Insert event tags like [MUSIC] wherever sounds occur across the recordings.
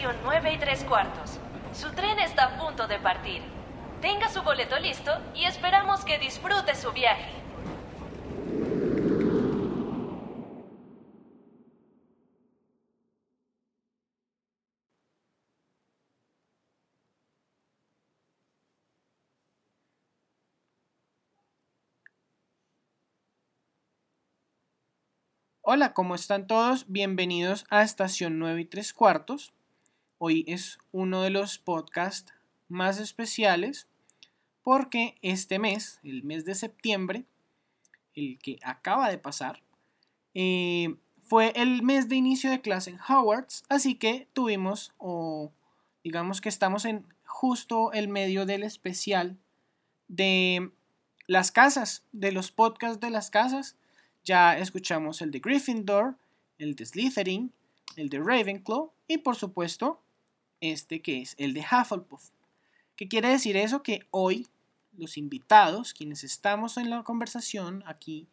estación 9 y 3 cuartos. Su tren está a punto de partir. Tenga su boleto listo y esperamos que disfrute su viaje. Hola, ¿cómo están todos? Bienvenidos a Estación 9 y 3 cuartos. Hoy es uno de los podcasts más especiales porque este mes, el mes de septiembre, el que acaba de pasar, eh, fue el mes de inicio de clase en Hogwarts, así que tuvimos, o digamos que estamos en justo el medio del especial de las casas, de los podcasts de las casas. Ya escuchamos el de Gryffindor, el de Slytherin, el de Ravenclaw y por supuesto este que es el de Hufflepuff. ¿Qué quiere decir eso? Que hoy los invitados, quienes estamos en la conversación aquí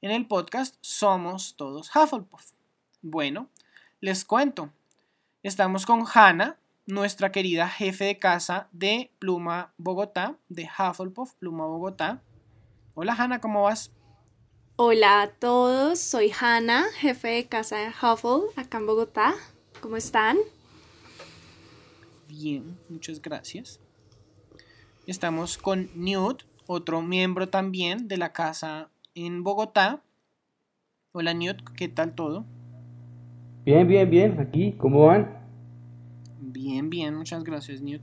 en el podcast, somos todos Hufflepuff. Bueno, les cuento. Estamos con Hannah, nuestra querida jefe de casa de Pluma Bogotá, de Hufflepuff Pluma Bogotá. Hola Hannah, ¿cómo vas? Hola a todos, soy Hannah, jefe de casa de Huffle, acá en Bogotá. ¿Cómo están? Bien, muchas gracias. Estamos con Newt, otro miembro también de la casa en Bogotá. Hola Newt, ¿qué tal todo? Bien, bien, bien, aquí, ¿cómo van? Bien, bien, muchas gracias Newt.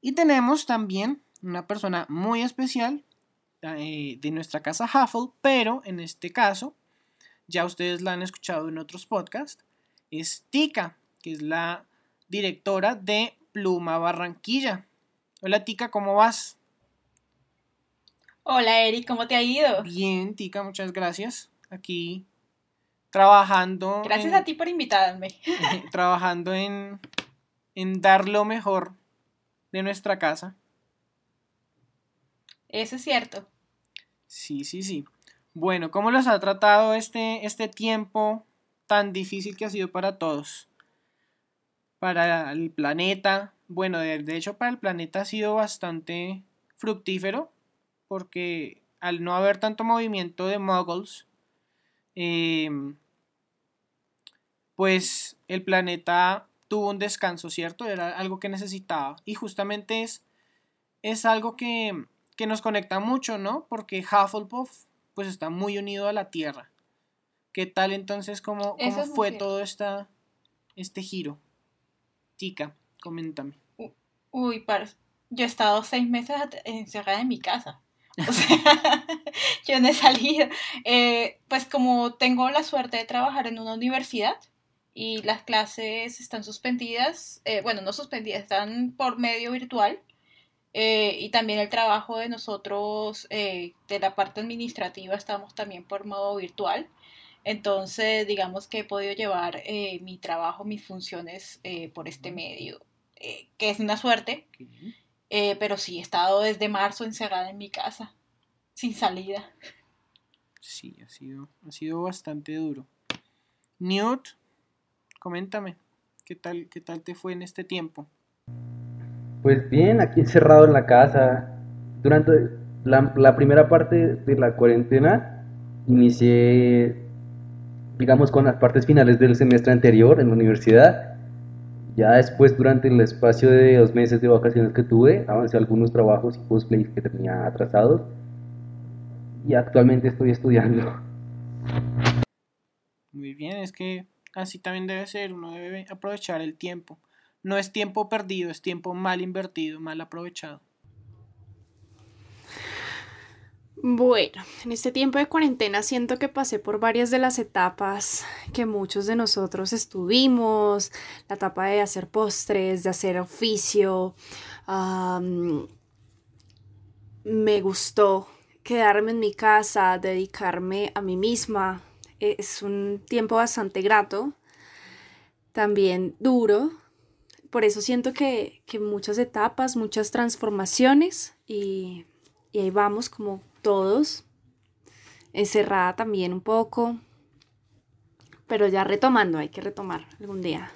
Y tenemos también una persona muy especial eh, de nuestra casa Huffle, pero en este caso, ya ustedes la han escuchado en otros podcasts, es Tika, que es la directora de Pluma Barranquilla. Hola Tika, ¿cómo vas? Hola Eric, ¿cómo te ha ido? Bien, Tika, muchas gracias. Aquí trabajando. Gracias a ti por invitarme. [LAUGHS] trabajando en, en dar lo mejor de nuestra casa. Eso es cierto. Sí, sí, sí. Bueno, ¿cómo los ha tratado este, este tiempo tan difícil que ha sido para todos? Para el planeta. Bueno, de, hecho para el planeta ha sido bastante fructífero porque al no haber tanto movimiento de muggles, em, pues el planeta tuvo un descanso, ¿cierto? Era algo que necesitaba. Y justamente es, es algo que, que nos conecta mucho, ¿no? Porque Hufflepuff pues está muy unido a la Tierra. ¿Qué tal entonces cómo, fue todo esta, este giro? Tica, coméntame. Uy, par yo he estado seis meses encerrada en mi casa. O sea, [LAUGHS] yo no he salido. Eh, pues como tengo la suerte de trabajar en una universidad y las clases están suspendidas, eh, bueno, no suspendidas, están por medio virtual, eh, y también el trabajo de nosotros, de la parte administrativa, estamos también por modo virtual. Entonces, digamos que he podido llevar eh, mi trabajo, mis funciones por este medio, que es una suerte. pero sí, he estado desde marzo encerrada en mi casa, sin salida. Sí, ha sido, ha sido bastante duro. Newt, coméntame, ¿qué tal, ¿qué tal te fue en este tiempo? Pues bien, aquí encerrado en la casa. Durante la, primera parte de la cuarentena inicié, digamos, con las partes finales del semestre anterior en la universidad. Ya después, durante el espacio de dos meses de vacaciones que tuve, avancé algunos trabajos y cosplays que tenía atrasados. Y actualmente estoy estudiando. Muy bien, es que así también debe ser, uno debe aprovechar el tiempo. No es tiempo perdido, es tiempo mal invertido, mal aprovechado. Bueno, en este tiempo de cuarentena siento que pasé por varias de las etapas que muchos de nosotros estuvimos, la etapa de hacer postres, de hacer oficio. me gustó quedarme en mi casa, dedicarme a mí misma. Es un tiempo bastante grato, también duro, por eso siento que, muchas etapas, muchas transformaciones y, ahí vamos como todos, encerrada también un poco, pero ya retomando, hay que retomar algún día.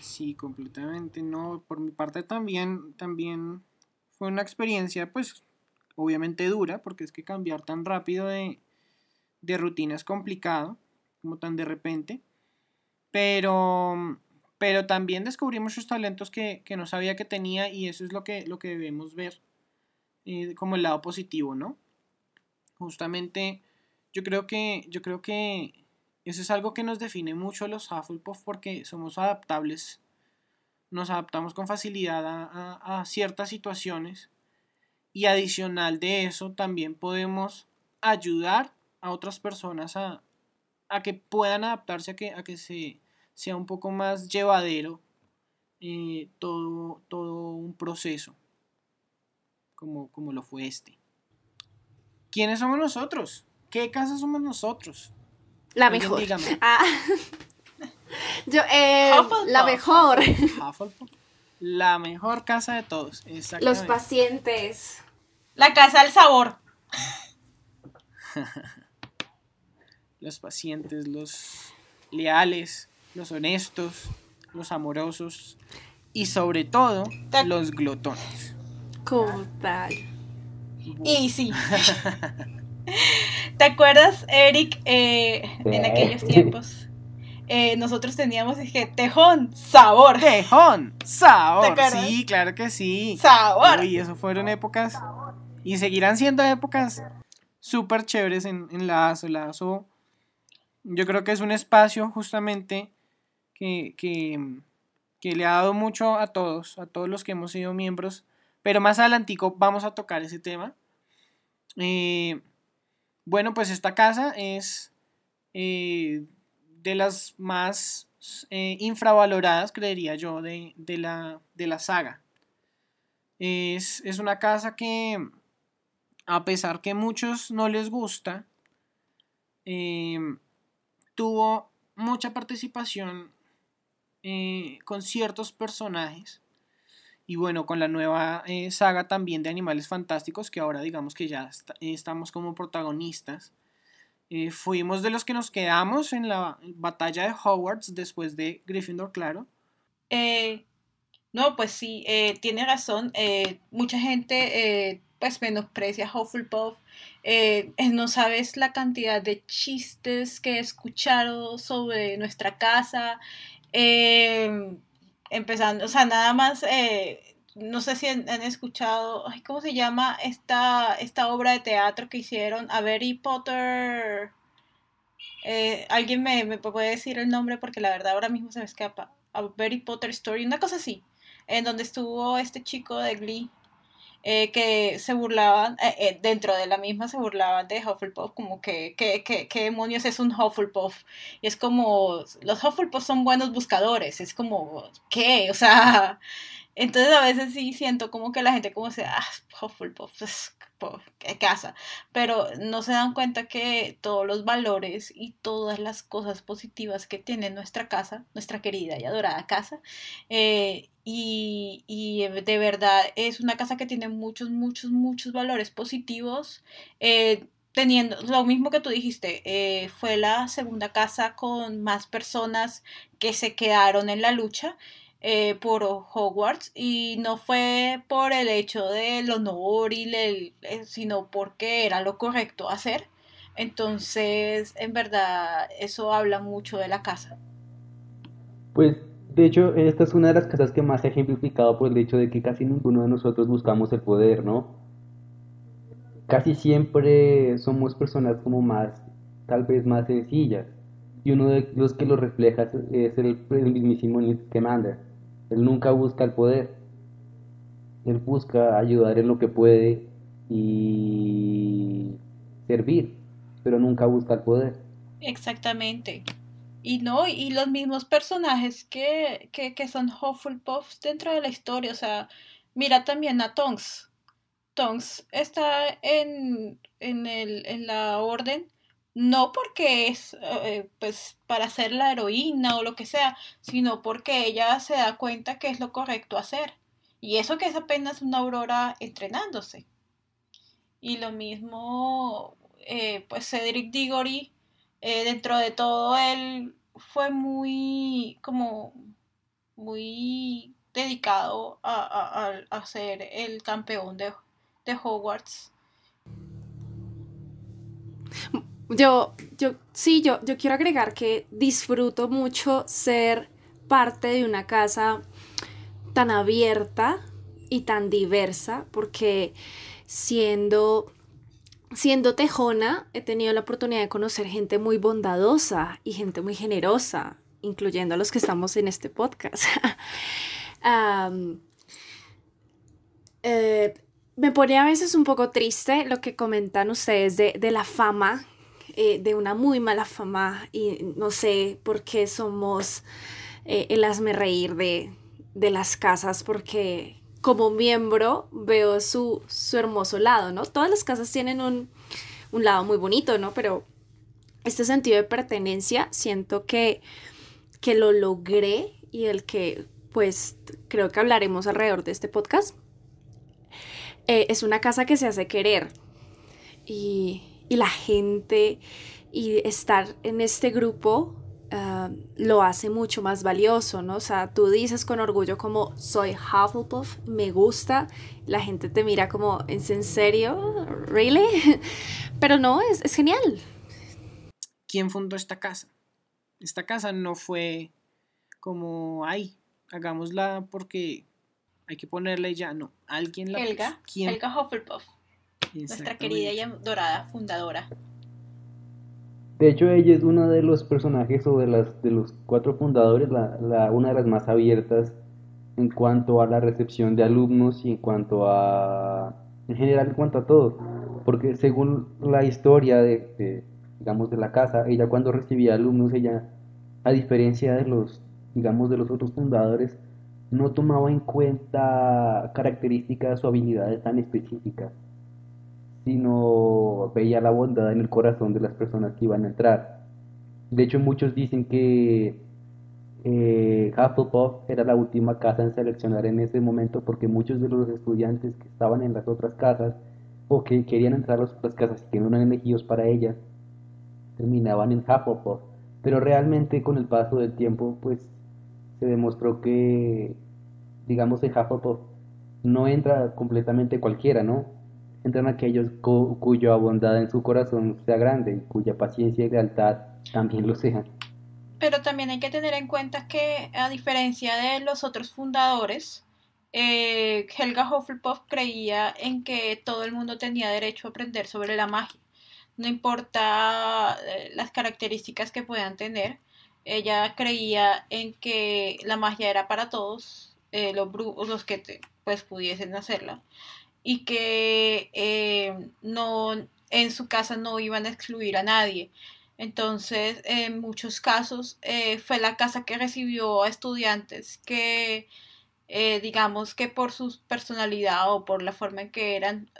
sí, completamente. No, por mi parte también, también fue una experiencia, pues, obviamente dura, porque es que cambiar tan rápido de, de rutina es complicado, como tan de repente. Pero, pero también descubrí muchos talentos que, que no sabía que tenía y eso es lo que, lo que debemos ver eh, como el lado positivo, ¿no? Justamente yo creo que, yo creo que eso es algo que nos define mucho los Hufflepuff porque somos adaptables, nos adaptamos con facilidad a, ciertas situaciones y adicional de eso también podemos ayudar a otras personas a, que puedan adaptarse, a que, a que se, sea un poco más llevadero eh, todo, todo un proceso, como, como lo fue este. ¿Quiénes somos nosotros? ¿Qué casa somos nosotros? La mejor. [LAUGHS] Ah. [LAUGHS] Yo, eh, la mejor. La mejor casa de todos. Los pacientes. La casa del sabor. [LAUGHS] los pacientes, los leales, los honestos, los amorosos y sobre todo los glotones. ¿Cómo tal? Y sí. [LAUGHS] ¿Te acuerdas, Eric, eh, en aquellos tiempos? Eh, nosotros teníamos dije, tejón, sabor. Tejón, sabor. Sí, claro que sí. Sabor. Y eso fueron épocas y seguirán siendo épocas súper chéveres en, en Lazo. Lazo yo creo que es un espacio justamente que, le ha dado mucho a todos, a todos los que hemos sido miembros, pero más adelantico vamos a tocar ese tema. Eh, bueno, pues esta casa es eh, de las más eh, infravaloradas, creería yo, de, la, de la, saga. Es, es, una casa que, a pesar que muchos no les gusta, tuvo mucha participación con ciertos personajes. Y bueno, con la nueva eh, saga también de Animales Fantásticos, que ahora digamos que ya estamos como protagonistas. Eh, fuimos de los que nos quedamos en la batalla de Hogwarts después de Gryffindor, claro. no, pues sí, tiene razón. mucha gente pues menosprecia Hufflepuff. Eh, no sabes la cantidad de chistes que he escuchado sobre nuestra casa. Eh, empezando, o sea, nada más, eh, no sé si han, escuchado, ¿cómo se llama esta, esta obra de teatro que hicieron? A Harry Potter. Alguien me, me, puede decir el nombre porque la verdad ahora mismo se me escapa. A Harry Potter Story, una cosa así, en donde estuvo este chico de Glee. Eh, que se burlaban, eh, eh, dentro de la misma se burlaban de Hufflepuff, como que, ¿qué demonios es un Hufflepuff? Y es como, los Hufflepuff son buenos buscadores, es como, ¿qué? O sea, [LAUGHS] entonces a veces sí siento como que la gente como se, ah, Hufflepuff, es casa, pero no se dan cuenta que todos los valores y todas las cosas positivas que tiene nuestra casa, nuestra querida y adorada casa, eh, y, y, de verdad es una casa que tiene muchos, muchos, muchos valores positivos. Eh, teniendo lo mismo que tú dijiste, eh, fue la segunda casa con más personas que se quedaron en la lucha eh, por Hogwarts y no fue por el hecho del honor y el, eh, sino porque era lo correcto hacer. Entonces, en verdad, eso habla mucho de la casa. Pues, de hecho, esta es una de las casas que más se ha ejemplificado por el hecho de que casi ninguno de nosotros buscamos el poder, ¿no? Casi siempre somos personas como más, tal vez más sencillas. Y uno de los que lo refleja es el, mismísimo Newt Scamander él nunca busca el poder. Él busca ayudar en lo que puede y servir, pero nunca busca el poder. Exactamente. Y no, y los mismos personajes que, que, que son Hufflepuffs dentro de la historia. O sea, mira también a Tonks. Tonks está en, en, el, en la orden no porque es eh, pues para ser la heroína o lo que sea, sino porque ella se da cuenta que es lo correcto hacer. Y eso que es apenas una aurora entrenándose. Y lo mismo, eh, pues Cedric Diggory, eh, dentro de todo él fue muy como muy dedicado a, a, ser el campeón de, de Hogwarts. Yo, yo, sí, yo, yo quiero agregar que disfruto mucho ser parte de una casa tan abierta y tan diversa, porque siendo, siendo tejona he tenido la oportunidad de conocer gente muy bondadosa y gente muy generosa, incluyendo a los que estamos en este podcast. [LAUGHS] Eh, me pone a veces un poco triste lo que comentan ustedes de, la fama, eh, de una muy mala fama, y no sé por qué somos eh, el hazme reír de, de las casas, porque como miembro veo su, su hermoso lado, ¿no? Todas las casas tienen un, un lado muy bonito, ¿no? Pero este sentido de pertenencia siento que, que lo logré y el que pues creo que hablaremos alrededor de este podcast. Eh, es una casa que se hace querer y, y la gente y estar en este grupo Ah, lo hace mucho más valioso, ¿no? O sea, tú dices con orgullo como soy Hufflepuff, me gusta, la gente te mira como, ¿es en serio? ¿Really? [LAUGHS] Pero no, es, es genial. ¿Quién fundó esta casa? Esta casa no fue como, ay, hagámosla porque hay que ponerla y ya, no, alguien la Helga, ¿Quién? Helga Hufflepuff, nuestra querida y dorada fundadora. De hecho, ella es uno de los personajes o de, las, de los cuatro fundadores, la, una de las más abiertas en cuanto a la recepción de alumnos y en cuanto a, en general, en cuanto a todo. Porque según la historia de, digamos, de la casa, ella cuando recibía alumnos, ella, a diferencia de los, digamos, de los otros fundadores, no tomaba en cuenta características o habilidades tan específicas sino veía la bondad en el corazón de las personas que iban a entrar. De hecho, muchos dicen que eh, Hufflepuff era la última casa en seleccionar en ese momento porque muchos de los estudiantes que estaban en las otras casas o que querían entrar a las otras casas y que no eran elegidos para ellas terminaban en Hufflepuff. Pero realmente con el paso del tiempo pues se demostró que digamos en Hufflepuff no entra completamente cualquiera, ¿no? Entran aquellos cuya bondad en su corazón sea grande y cuya paciencia y lealtad también lo sean. Pero también hay que tener en cuenta que, a diferencia de los otros fundadores, eh, Helga Hufflepuff creía en que todo el mundo tenía derecho a aprender sobre la magia. No importa eh, las características que puedan tener, ella creía en que la magia era para todos, eh, los, los que pues pudiesen hacerla y que eh, no en su casa no iban a excluir a nadie. Entonces, en muchos casos, eh, fue la casa que recibió a estudiantes que, eh, digamos que por su personalidad o por la forma en que eran,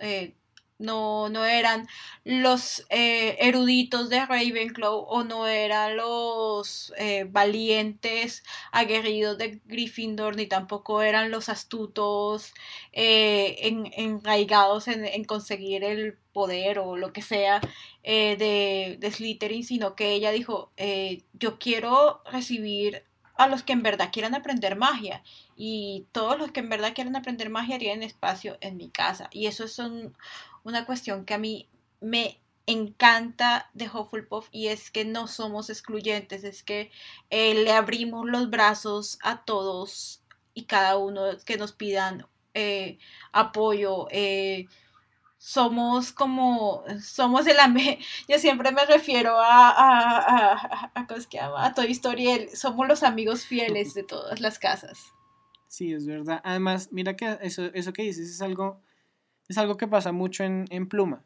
no, no eran los eh, eruditos de Ravenclaw o no eran los eh, valientes aguerridos de Gryffindor ni tampoco eran los astutos eh, en, enraigados en, conseguir el poder o lo que sea de, de Slytherin sino que ella dijo yo quiero recibir a los que en verdad quieran aprender magia y todos los que en verdad quieran aprender magia tienen espacio en mi casa y eso es un, una cuestión que a mí me encanta de Hufflepuff y es que no somos excluyentes, es que eh, le abrimos los brazos a todos y cada uno que nos pidan eh, apoyo. Eh, somos como, somos el [LAUGHS] yo siempre me refiero a, a, a, a, a, a Toy Story, somos los amigos fieles de todas las casas. Sí, es verdad. Además, mira que eso, eso que dices es algo es algo que pasa mucho en, Pluma.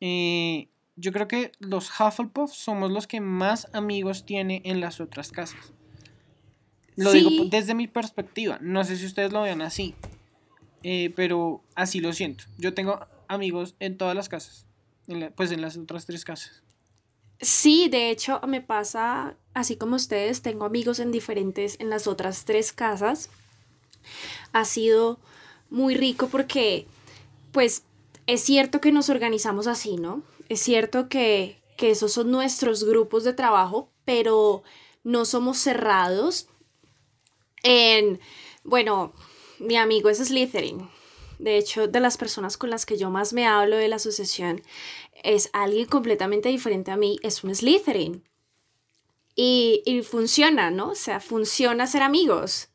Eh, yo creo que los Hufflepuff somos los que más amigos tiene en las otras casas. Lo digo desde mi perspectiva. No sé si ustedes lo vean así. Eh, pero así lo siento. Yo tengo amigos en todas las casas. pues en las otras tres casas. Sí, de hecho me pasa así como ustedes. Tengo amigos en diferentes, en las otras tres casas. Ha sido muy rico porque, pues, es cierto que nos organizamos así, ¿no? Es cierto que, que esos son nuestros grupos de trabajo, pero no somos cerrados En, bueno, mi amigo es Slytherin. De hecho, de las personas con las que yo más me hablo de la asociación, es alguien completamente diferente a mí, es un Slytherin. Y, y funciona, ¿no? O sea, funciona ser amigos.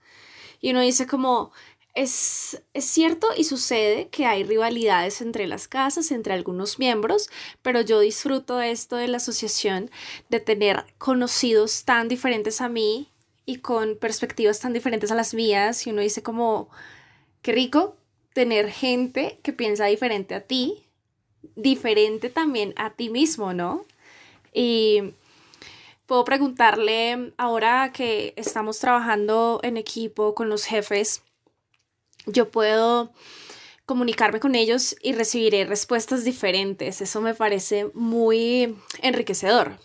Y uno dice como, es, es, cierto y sucede que hay rivalidades entre las casas, entre algunos miembros, pero yo disfruto esto de la asociación, de tener conocidos tan diferentes a mí y con perspectivas tan diferentes a las mías. Y uno dice como, qué rico tener gente que piensa diferente a ti, diferente también a ti mismo, ¿no? Y puedo preguntarle, ahora que estamos trabajando en equipo con los jefes, yo puedo comunicarme con ellos y recibiré respuestas diferentes. Eso me parece muy enriquecedor.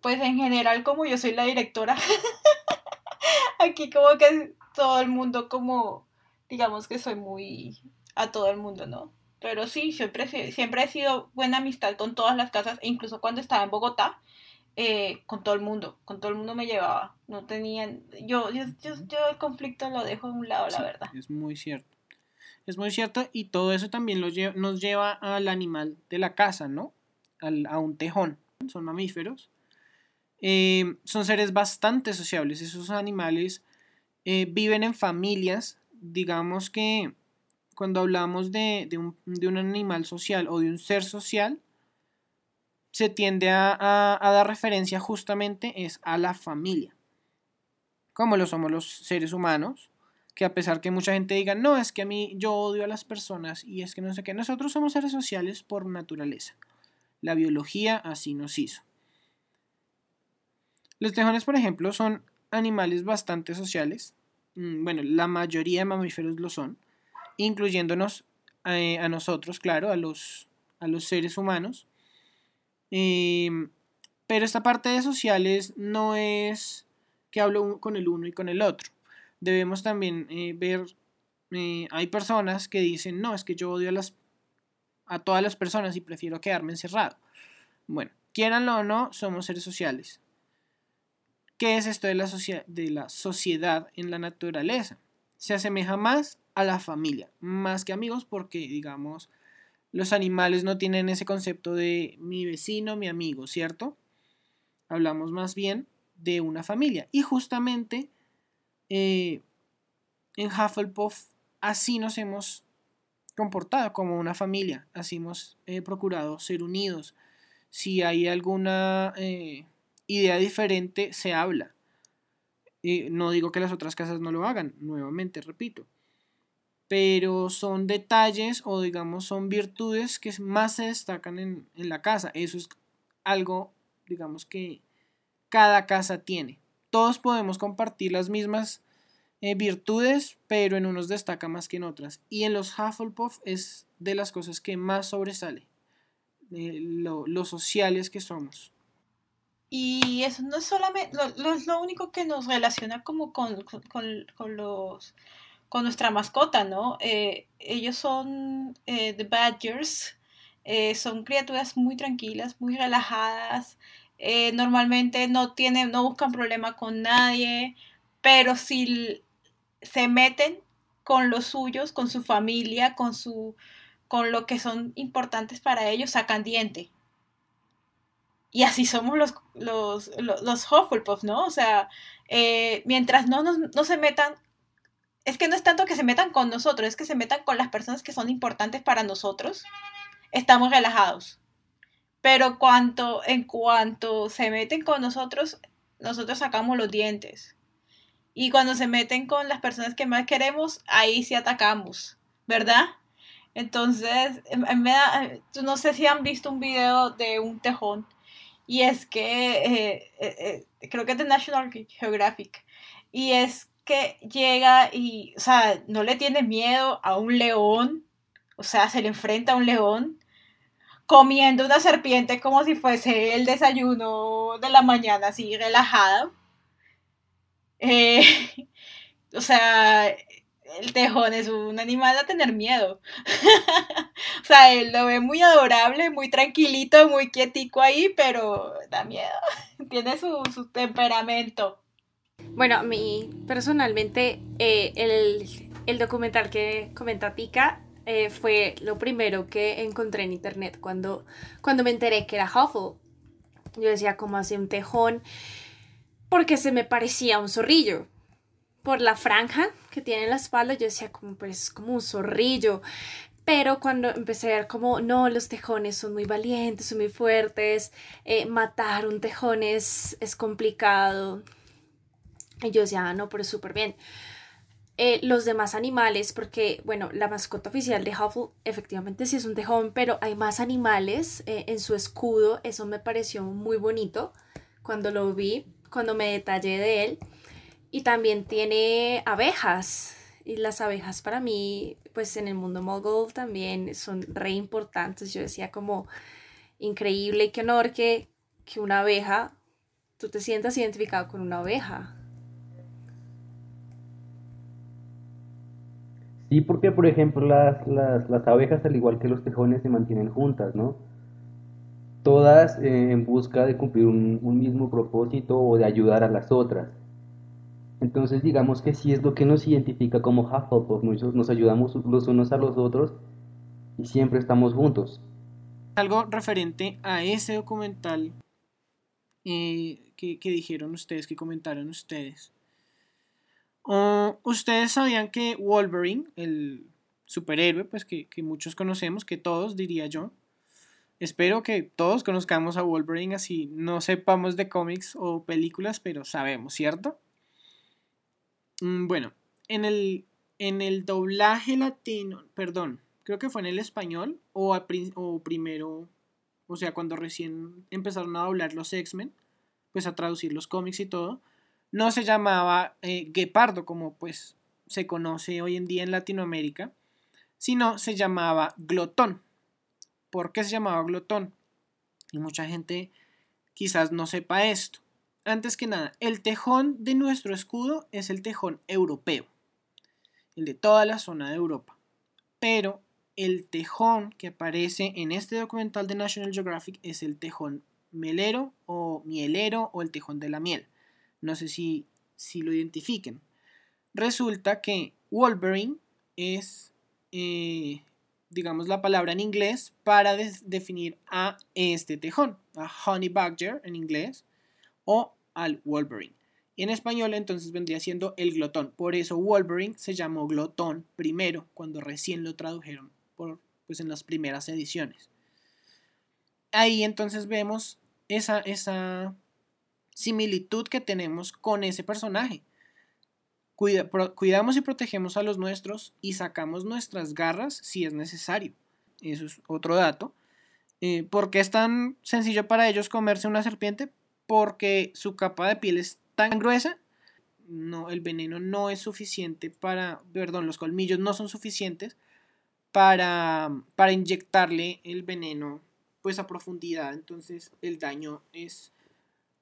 Pues en general, como yo soy la directora, [LAUGHS] aquí como que todo el mundo como, digamos que soy muy a todo el mundo, ¿no? Pero sí, siempre, siempre he sido buena amistad con todas las casas, e incluso cuando estaba en Bogotá, eh, con todo el mundo, con todo el mundo me llevaba, no tenían, yo, yo, yo, el conflicto lo dejo a un lado, la verdad. Es muy cierto, es muy cierto y todo eso también nos lleva al animal de la casa, ¿no? a un tejón, son mamíferos, eh, son seres bastante sociables, esos animales eh, viven en familias, digamos que cuando hablamos de, un, de, un, animal social o de un ser social, se tiende a, dar referencia justamente es a la familia, como lo somos los seres humanos, que a pesar que mucha gente diga, no, es que a mí yo odio a las personas y es que no sé qué, nosotros somos seres sociales por naturaleza. La biología así nos hizo. Los tejones, por ejemplo, son animales bastante sociales. Mm, bueno, la mayoría de mamíferos lo son incluyéndonos eh, a nosotros, claro, a los, a los seres humanos. Em, pero esta parte de sociales no es que hablo con el uno y con el otro. Debemos también eh, ver, eh, hay personas que dicen, no, es que yo odio a, las, a todas las personas y prefiero quedarme encerrado. Bueno, quieranlo o no, somos seres sociales. ¿Qué es esto de la, de la sociedad en la naturaleza? Se asemeja más a la familia, más que amigos, porque digamos, los animales no tienen ese concepto de mi vecino, mi amigo, ¿cierto? Hablamos más bien de una familia. Y justamente eh, en Hufflepuff así nos hemos comportado como una familia, así hemos eh, procurado ser unidos. Si hay alguna eh, idea diferente, se habla. no digo que las otras casas no lo hagan, nuevamente repito pero son detalles o digamos son virtudes que más se destacan en, la casa. Eso es algo, digamos que cada casa tiene. Todos podemos compartir las mismas eh, virtudes, pero en unos destaca más que en otras. Y en los Hufflepuff es de las cosas que más sobresale, eh, lo, sociales que somos. Y eso no es solamente, lo, lo único que nos relaciona como con los con nuestra mascota, ¿no? Eh, ellos son eh, The Badgers, eh, son criaturas muy tranquilas, muy relajadas, normalmente no tienen, no buscan problema con nadie, pero si se meten con los suyos, con su familia, con su con lo que son importantes para ellos, sacan diente. Y así somos los, los, los, Hufflepuff, ¿no? O sea, mientras no, no se metan es que no es tanto que se metan con nosotros, es que se metan con las personas que son importantes para nosotros. Estamos relajados. Pero cuanto, en cuanto se meten con nosotros, nosotros sacamos los dientes. Y cuando se meten con las personas que más queremos, ahí sí atacamos, ¿verdad? Entonces, no sé si han visto un video de un tejón. Y es que, eh, eh, eh, creo que es de National Geographic. Y es que llega y, o sea, no le tiene miedo a un león, o sea, se le enfrenta a un león comiendo una serpiente como si fuese el desayuno de la mañana, así relajada. Eh, [LAUGHS] o sea, el tejón es un animal a tener miedo. [LAUGHS] o sea, él lo ve muy adorable, muy tranquilito, muy quietico ahí, pero da miedo. [LAUGHS] Tiene su, su temperamento. Bueno, a mí personalmente eh, el, el documental que comenta Tika eh, fue lo primero que encontré en internet cuando, cuando me enteré que era Huffle. Yo decía, ¿cómo hace un tejón? Porque se me parecía un zorrillo. Por la franja que tiene en la espalda, yo decía, como, pues es como un zorrillo. Pero cuando empecé a ver como, no, los tejones son muy valientes, son muy fuertes, eh, matar un tejón es, es complicado. Y yo decía, ah, no, pero súper bien. Eh, los demás animales, porque, bueno, la mascota oficial de Huffle efectivamente sí es un tejón, pero hay más animales eh, en su escudo, eso me pareció muy bonito cuando lo vi, cuando me detallé de él. Y también tiene abejas, y las abejas para mí, pues en el mundo mogul también son re importantes. Yo decía como increíble qué honor que, que una abeja, tú te sientas identificado con una abeja. Sí, porque por ejemplo las, las, las abejas, al igual que los tejones, se mantienen juntas, ¿no? Todas eh, en busca de cumplir un, un mismo propósito o de ayudar a las otras. Entonces digamos que sí es lo que nos identifica como Hufflepuff, nos, nos ayudamos los unos a los otros y siempre estamos juntos. Algo referente a ese documental eh, que, que dijeron ustedes, que comentaron ustedes. Ustedes sabían que Wolverine, el superhéroe, pues que, que, muchos conocemos, que todos diría yo. Espero que todos conozcamos a Wolverine así no sepamos de cómics o películas, pero sabemos, ¿cierto? Mm, bueno, en el, en el doblaje latino, perdón, creo que fue en el español o, o primero, o sea, cuando recién empezaron a doblar los X-Men, pues a traducir los cómics y todo no se llamaba eh, guepardo como pues se conoce hoy en día en Latinoamérica, sino se llamaba glotón. ¿Por qué se llamaba glotón? Y mucha gente quizás no sepa esto. Antes que nada, el tejón de nuestro escudo es el tejón europeo, el de toda la zona de Europa. Pero el tejón que aparece en este documental de National Geographic es el tejón melero o mielero o el tejón de la miel. No sé si, si lo identifiquen. Resulta que Wolverine es, eh, digamos, la palabra en inglés para definir a este tejón, a Honey Badger en inglés, o al Wolverine. Y en español entonces vendría siendo el glotón. Por eso Wolverine se llamó glotón primero, cuando recién lo tradujeron por, pues, en las primeras ediciones. Ahí entonces vemos esa, esa similitud que tenemos con ese personaje. cuidamos y protegemos a los nuestros y sacamos nuestras garras si es necesario. Eso es otro dato. Eh, ¿Por qué es tan sencillo para ellos comerse una serpiente? Porque su capa de piel es tan gruesa. No, el veneno no es suficiente para, perdón, los colmillos no son suficientes para, para inyectarle el veneno pues a profundidad. Entonces el daño es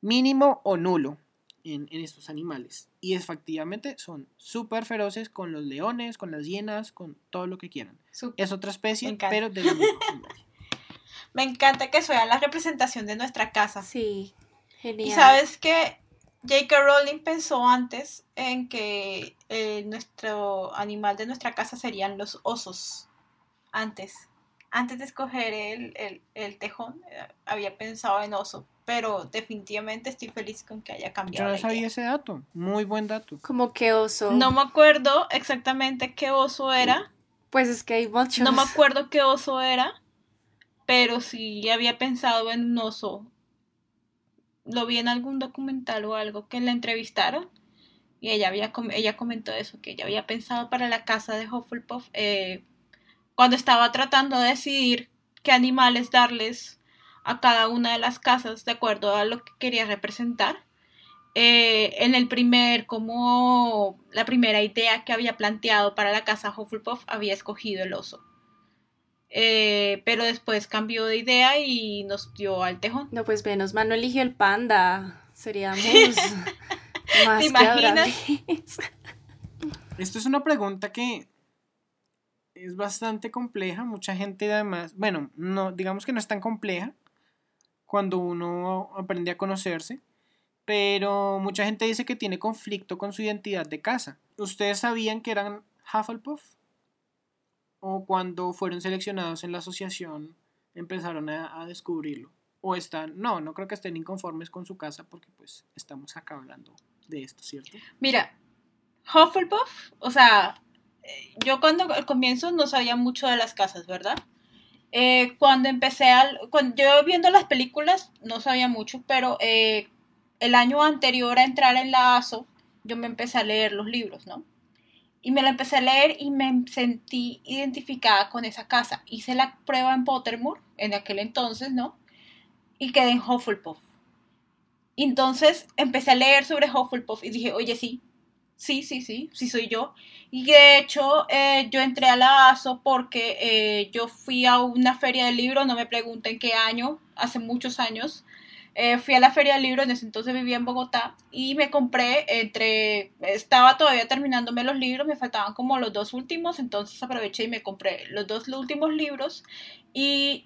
mínimo o nulo en, estos animales. Y efectivamente son súper feroces con los leones, con las hienas, con todo lo que quieran. Es otra especie, pero de la [LAUGHS] Me encanta que sea la representación de nuestra casa. Sí, genial. Y sabes que J.K. Rowling pensó antes en que eh, nuestro animal de nuestra casa serían los osos. Antes. Antes de escoger el, el tejón, eh, había pensado en oso pero definitivamente estoy feliz con que haya cambiado. Yo no sabía ese dato, muy buen dato. Como qué oso. No me acuerdo exactamente qué oso era. Pues es que hay muchos. No me acuerdo qué oso era, pero sí había pensado en un oso. Lo vi en algún documental o algo que la entrevistaron y ella había ella comentó eso que ella había pensado para la casa de Hufflepuff eh, cuando estaba tratando de decidir qué animales darles a cada una de las casas de acuerdo a lo que quería representar. Eh, en el primer, como la primera idea que había planteado para la casa Hufflepuff, había escogido el oso. Eh, pero después cambió de idea y nos dio al tejón. No, pues menos mal no eligió el panda. Seríamos [LAUGHS] más ¿Te imaginas? [LAUGHS] Esto es una pregunta que es bastante compleja. Mucha gente además, bueno, no, digamos que no es tan compleja, cuando uno aprende a conocerse, pero mucha gente dice que tiene conflicto con su identidad de casa. ¿Ustedes sabían que eran Hufflepuff? ¿O cuando fueron seleccionados en la asociación empezaron a, descubrirlo? ¿O están, no, no creo que estén inconformes con su casa porque pues estamos acá hablando de esto, ¿cierto? Mira, Hufflepuff, o sea, eh, yo cuando al comienzo no sabía mucho de las casas, ¿verdad? Eh, cuando empecé al, cuando yo viendo las películas no sabía mucho, pero eh, el año anterior a entrar en la ASO, yo me empecé a leer los libros, ¿no? Y me lo empecé a leer y me sentí identificada con esa casa. Hice la prueba en Pottermore en aquel entonces, ¿no? Y quedé en Hufflepuff. Entonces empecé a leer sobre Hufflepuff y dije, oye, sí, sí, sí, sí, sí soy yo. Y de hecho eh, yo entré a la ASO porque eh, yo fui a una feria de libros, no me pregunten qué año, hace muchos años, eh, fui a la Feria del Libro, en ese entonces vivía en Bogotá, y me compré entre, estaba todavía terminándome los libros, me faltaban como los dos últimos, entonces aproveché y me compré los dos últimos libros y,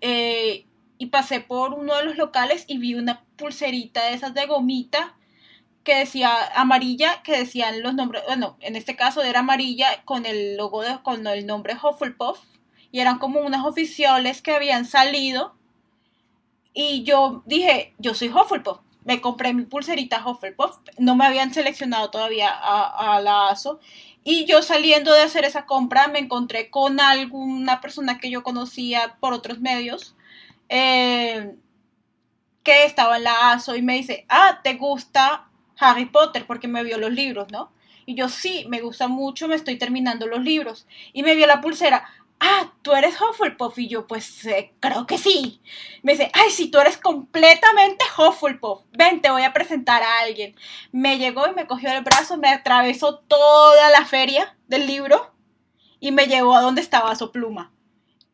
y pasé por uno de los locales y vi una pulserita de esas de gomita que decía amarilla, que decían los nombres, bueno, en este caso era amarilla con el logo de, con el nombre Hufflepuff, y eran como unas oficiales que habían salido y yo dije, yo soy Hufflepuff. Me compré mi pulserita Hufflepuff. No me habían seleccionado todavía a, la ASO. Y yo saliendo de hacer esa compra me encontré con alguna persona que yo conocía por otros medios. Eh, que estaba en la ASO y me dice, ah, ¿te gusta Harry Potter? Porque me vio los libros, ¿no? Y yo sí, me gusta mucho, me estoy terminando los libros. Y me vio la pulsera, ah, tú eres Hufflepuff. Y yo, pues eh, creo que sí. Me dice, ay, si tú eres completamente Hufflepuff, ven, te voy a presentar a alguien. Me llegó y me cogió el brazo, me atravesó toda la feria del libro y me llevó a donde estaba su pluma.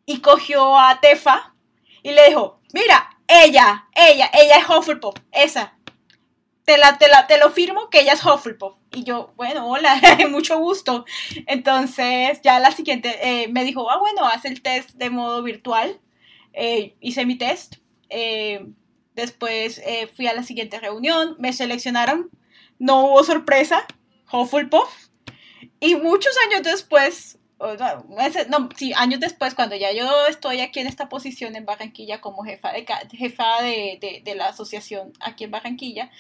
Y cogió a Tefa y le dijo, mira, ella, ella, ella es Hufflepuff, esa te, la, te, la, te lo firmo que ella es Hufflepuff. Y yo, bueno, hola, [LAUGHS] mucho gusto. Entonces, ya la siguiente eh, me dijo, ah, bueno, haz el test de modo virtual. Eh, hice mi test. Eh, después fui a la siguiente reunión, me seleccionaron. No hubo sorpresa, Hufflepuff. Y muchos años después, no, sí, años después, cuando ya yo estoy aquí en esta posición en Barranquilla como jefa de, jefa de, de, la asociación aquí en Barranquilla,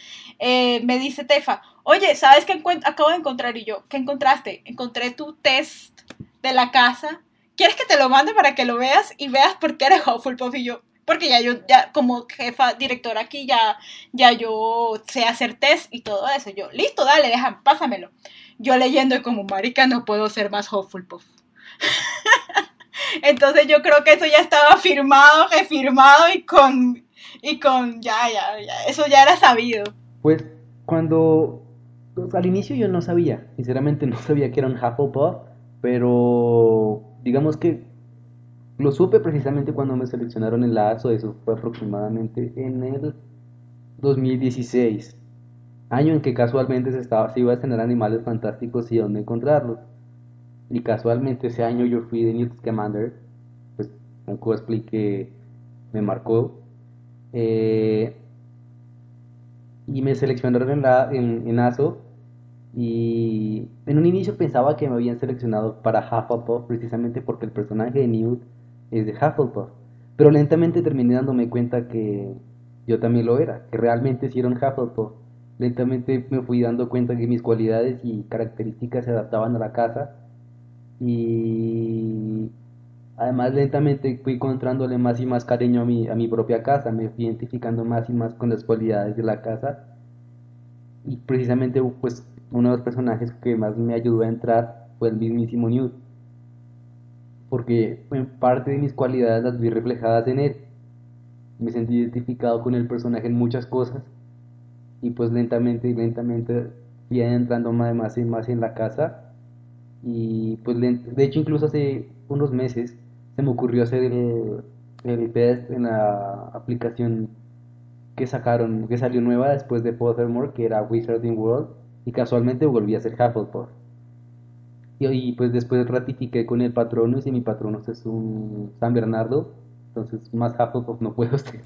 eh, me dice Tefa, oye, ¿sabes qué acabo de encontrar? Y yo, ¿qué encontraste? Encontré tu test de la casa. ¿Quieres que te lo mande para que lo veas y veas por qué eres Hufflepuff? Y yo, porque ya yo, ya como jefa, directora aquí, ya, ya yo sé hacer test y todo eso. Yo, listo, dale, deja, pásamelo yo leyendo como marica no puedo ser más Hufflepuff. [LAUGHS] Entonces yo creo que eso ya estaba firmado, refirmado y con y con ya, ya, ya, eso ya era sabido. Pues cuando pues, al inicio yo no sabía, sinceramente no [LAUGHS] sabía que era un Hufflepuff, pero digamos que lo supe precisamente cuando me seleccionaron en la ASO, eso fue aproximadamente en el 2016 año en que casualmente se, estaba, se iba a tener animales fantásticos y dónde encontrarlos. Y casualmente ese año yo fui de Newt Scamander, pues un cosplay que me marcó. Eh, y me seleccionaron en, la, en, ASO. Y en un inicio pensaba que me habían seleccionado para Hufflepuff precisamente porque el personaje de Newt es de Hufflepuff. Pero lentamente terminé dándome cuenta que yo también lo era, que realmente sí era un Hufflepuff lentamente me fui dando cuenta que mis cualidades y características se adaptaban a la casa. Y además lentamente fui encontrándole más y más cariño a mi, a mi propia casa, me fui identificando más y más con las cualidades de la casa. Y precisamente pues uno de los personajes que más me ayudó a entrar fue el mismísimo Newt porque en parte de mis cualidades las vi reflejadas en él. Me sentí identificado con el personaje en muchas cosas y pues lentamente y lentamente fui entrando más, más y más en la casa y pues de hecho incluso hace unos meses se me ocurrió hacer el, el test en la aplicación que sacaron, que salió nueva después de Pottermore, que era Wizarding World, y casualmente volví a ser Hufflepuff. Y, pues después ratifiqué con el Patronus, y mi Patronus es un San Bernardo, entonces más Hufflepuff no puedo [LAUGHS] ser.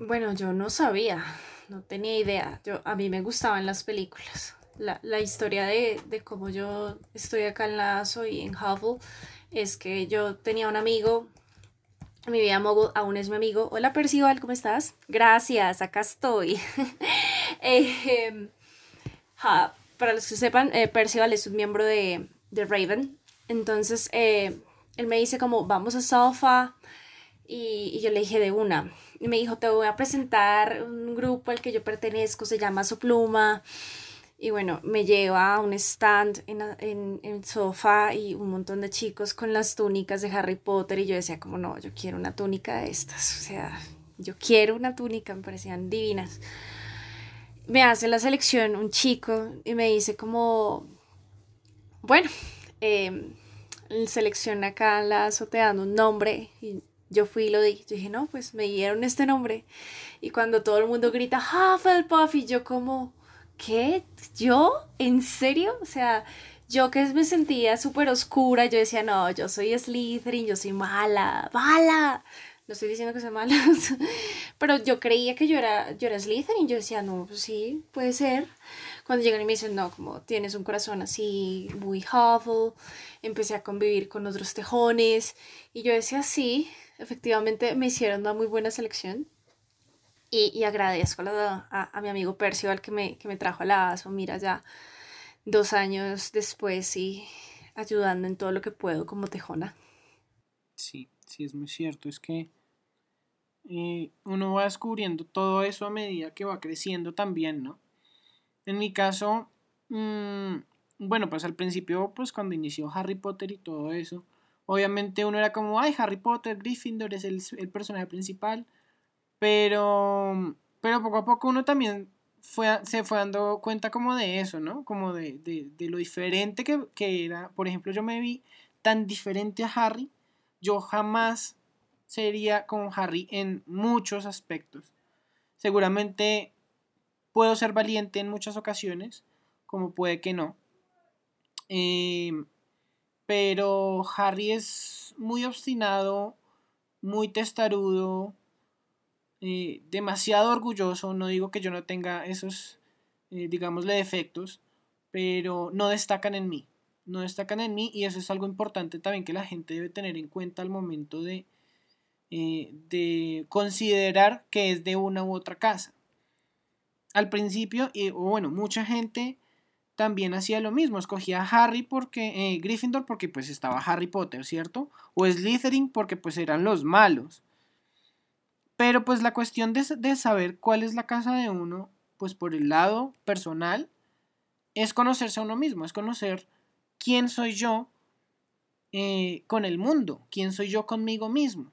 Bueno, yo no sabía no tenía idea. Yo, a mí me gustaban las películas. La, la historia de, de, cómo yo estoy acá en la soy en Hubble es que yo tenía un amigo, mi vida mogul aún es mi amigo. Hola Percival, ¿cómo estás? Gracias, acá estoy. [LAUGHS] eh, ja, para los que sepan, eh, Percival es un miembro de, de Raven. Entonces, eh, él me dice como, vamos a Sofa. Y, y, yo le dije de una. Y me dijo, te voy a presentar un grupo al que yo pertenezco, se llama Su Pluma. Y bueno, me lleva a un stand en, en, en sofá y un montón de chicos con las túnicas de Harry Potter. Y yo decía como, no, yo quiero una túnica de estas. O sea, yo quiero una túnica, me parecían divinas me hace la selección un chico y me dice como, bueno, eh, selecciona acá la azoteando un nombre yo fui y lo di. Yo dije, no, pues me dieron este nombre. Y cuando todo el mundo grita Hufflepuff y yo como, ¿qué? ¿Yo? ¿En serio? O sea, yo que me sentía súper oscura, yo decía, no, yo soy Slytherin, yo soy mala, mala. No estoy diciendo que sea mala, [LAUGHS] pero yo creía que yo era, yo era Slytherin. Yo decía, no, pues sí, puede ser. Cuando llegan y me dicen, no, como tienes un corazón así, muy Huffle, empecé a convivir con otros tejones. Y yo decía, sí, efectivamente me hicieron una muy buena selección. Y, y agradezco a, a, a, mi amigo Percival que me, que me trajo a la ASO, mira, ya dos años después y ayudando en todo lo que puedo como tejona. Sí, sí, es muy cierto. Es que eh, uno va descubriendo todo eso a medida que va creciendo también, ¿no? En mi caso, mmm, bueno, pues al principio, pues cuando inició Harry Potter y todo eso, obviamente uno era como, ay, Harry Potter, Gryffindor es el, el personaje principal, pero, pero poco a poco uno también fue, se fue dando cuenta como de eso, ¿no? Como de, de, de lo diferente que, que, era. Por ejemplo, yo me vi tan diferente a Harry. Yo jamás sería como Harry en muchos aspectos. Seguramente puedo ser valiente en muchas ocasiones, como puede que no. Eh, pero Harry es muy obstinado, muy testarudo, eh, demasiado orgulloso. No digo que yo no tenga esos, eh, digámosle, defectos, pero no destacan en mí. No destacan en mí y eso es algo importante también que la gente debe tener en cuenta al momento de, eh, de considerar que es de una u otra casa. Al principio, bueno, mucha gente también hacía lo mismo, escogía a Harry porque, eh, Gryffindor porque pues estaba Harry Potter, ¿cierto? O Slytherin porque pues eran los malos. Pero pues la cuestión de, de saber cuál es la casa de uno, pues por el lado personal, es conocerse a uno mismo, es conocer quién soy yo eh, con el mundo, quién soy yo conmigo mismo.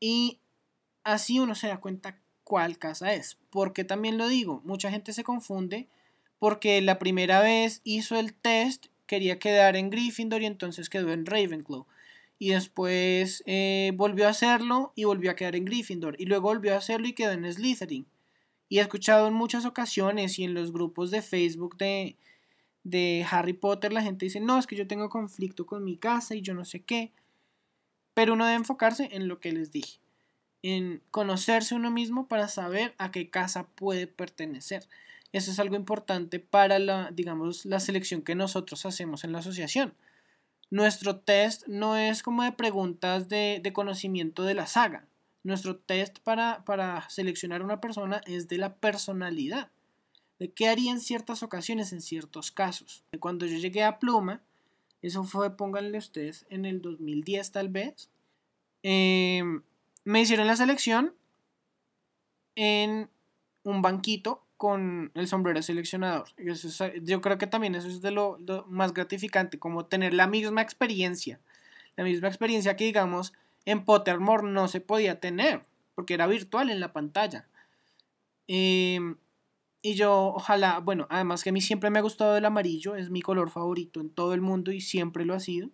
Y así uno se da cuenta cuál casa es. Porque también lo digo, mucha gente se confunde porque la primera vez hizo el test, quería quedar en Gryffindor y entonces quedó en Ravenclaw. Y después eh, volvió a hacerlo y volvió a quedar en Gryffindor. Y luego volvió a hacerlo y quedó en Slytherin. Y he escuchado en muchas ocasiones y en los grupos de Facebook de, de Harry Potter la gente dice, no, es que yo tengo conflicto con mi casa y yo no sé qué. Pero uno debe enfocarse en lo que les dije, en conocerse uno mismo para saber a qué casa puede pertenecer. Eso es algo importante para la, digamos, la selección que nosotros hacemos en la asociación. Nuestro test no es como de preguntas de, de conocimiento de la saga. Nuestro test para, para seleccionar a una persona es de la personalidad, de qué haría en ciertas ocasiones, en ciertos casos. Cuando yo llegué a Pluma, eso fue, pónganle ustedes, en el 2010 tal vez. Eh, me hicieron la selección en un banquito con el sombrero seleccionador. Eso es, yo creo que también eso es de lo, más gratificante, como tener la misma experiencia. La misma experiencia que, digamos, en Pottermore no se podía tener, porque era virtual en la pantalla. Eh, y yo, ojalá, bueno, además que a mí siempre me ha gustado el amarillo, es mi color favorito en todo el mundo y siempre lo ha sido.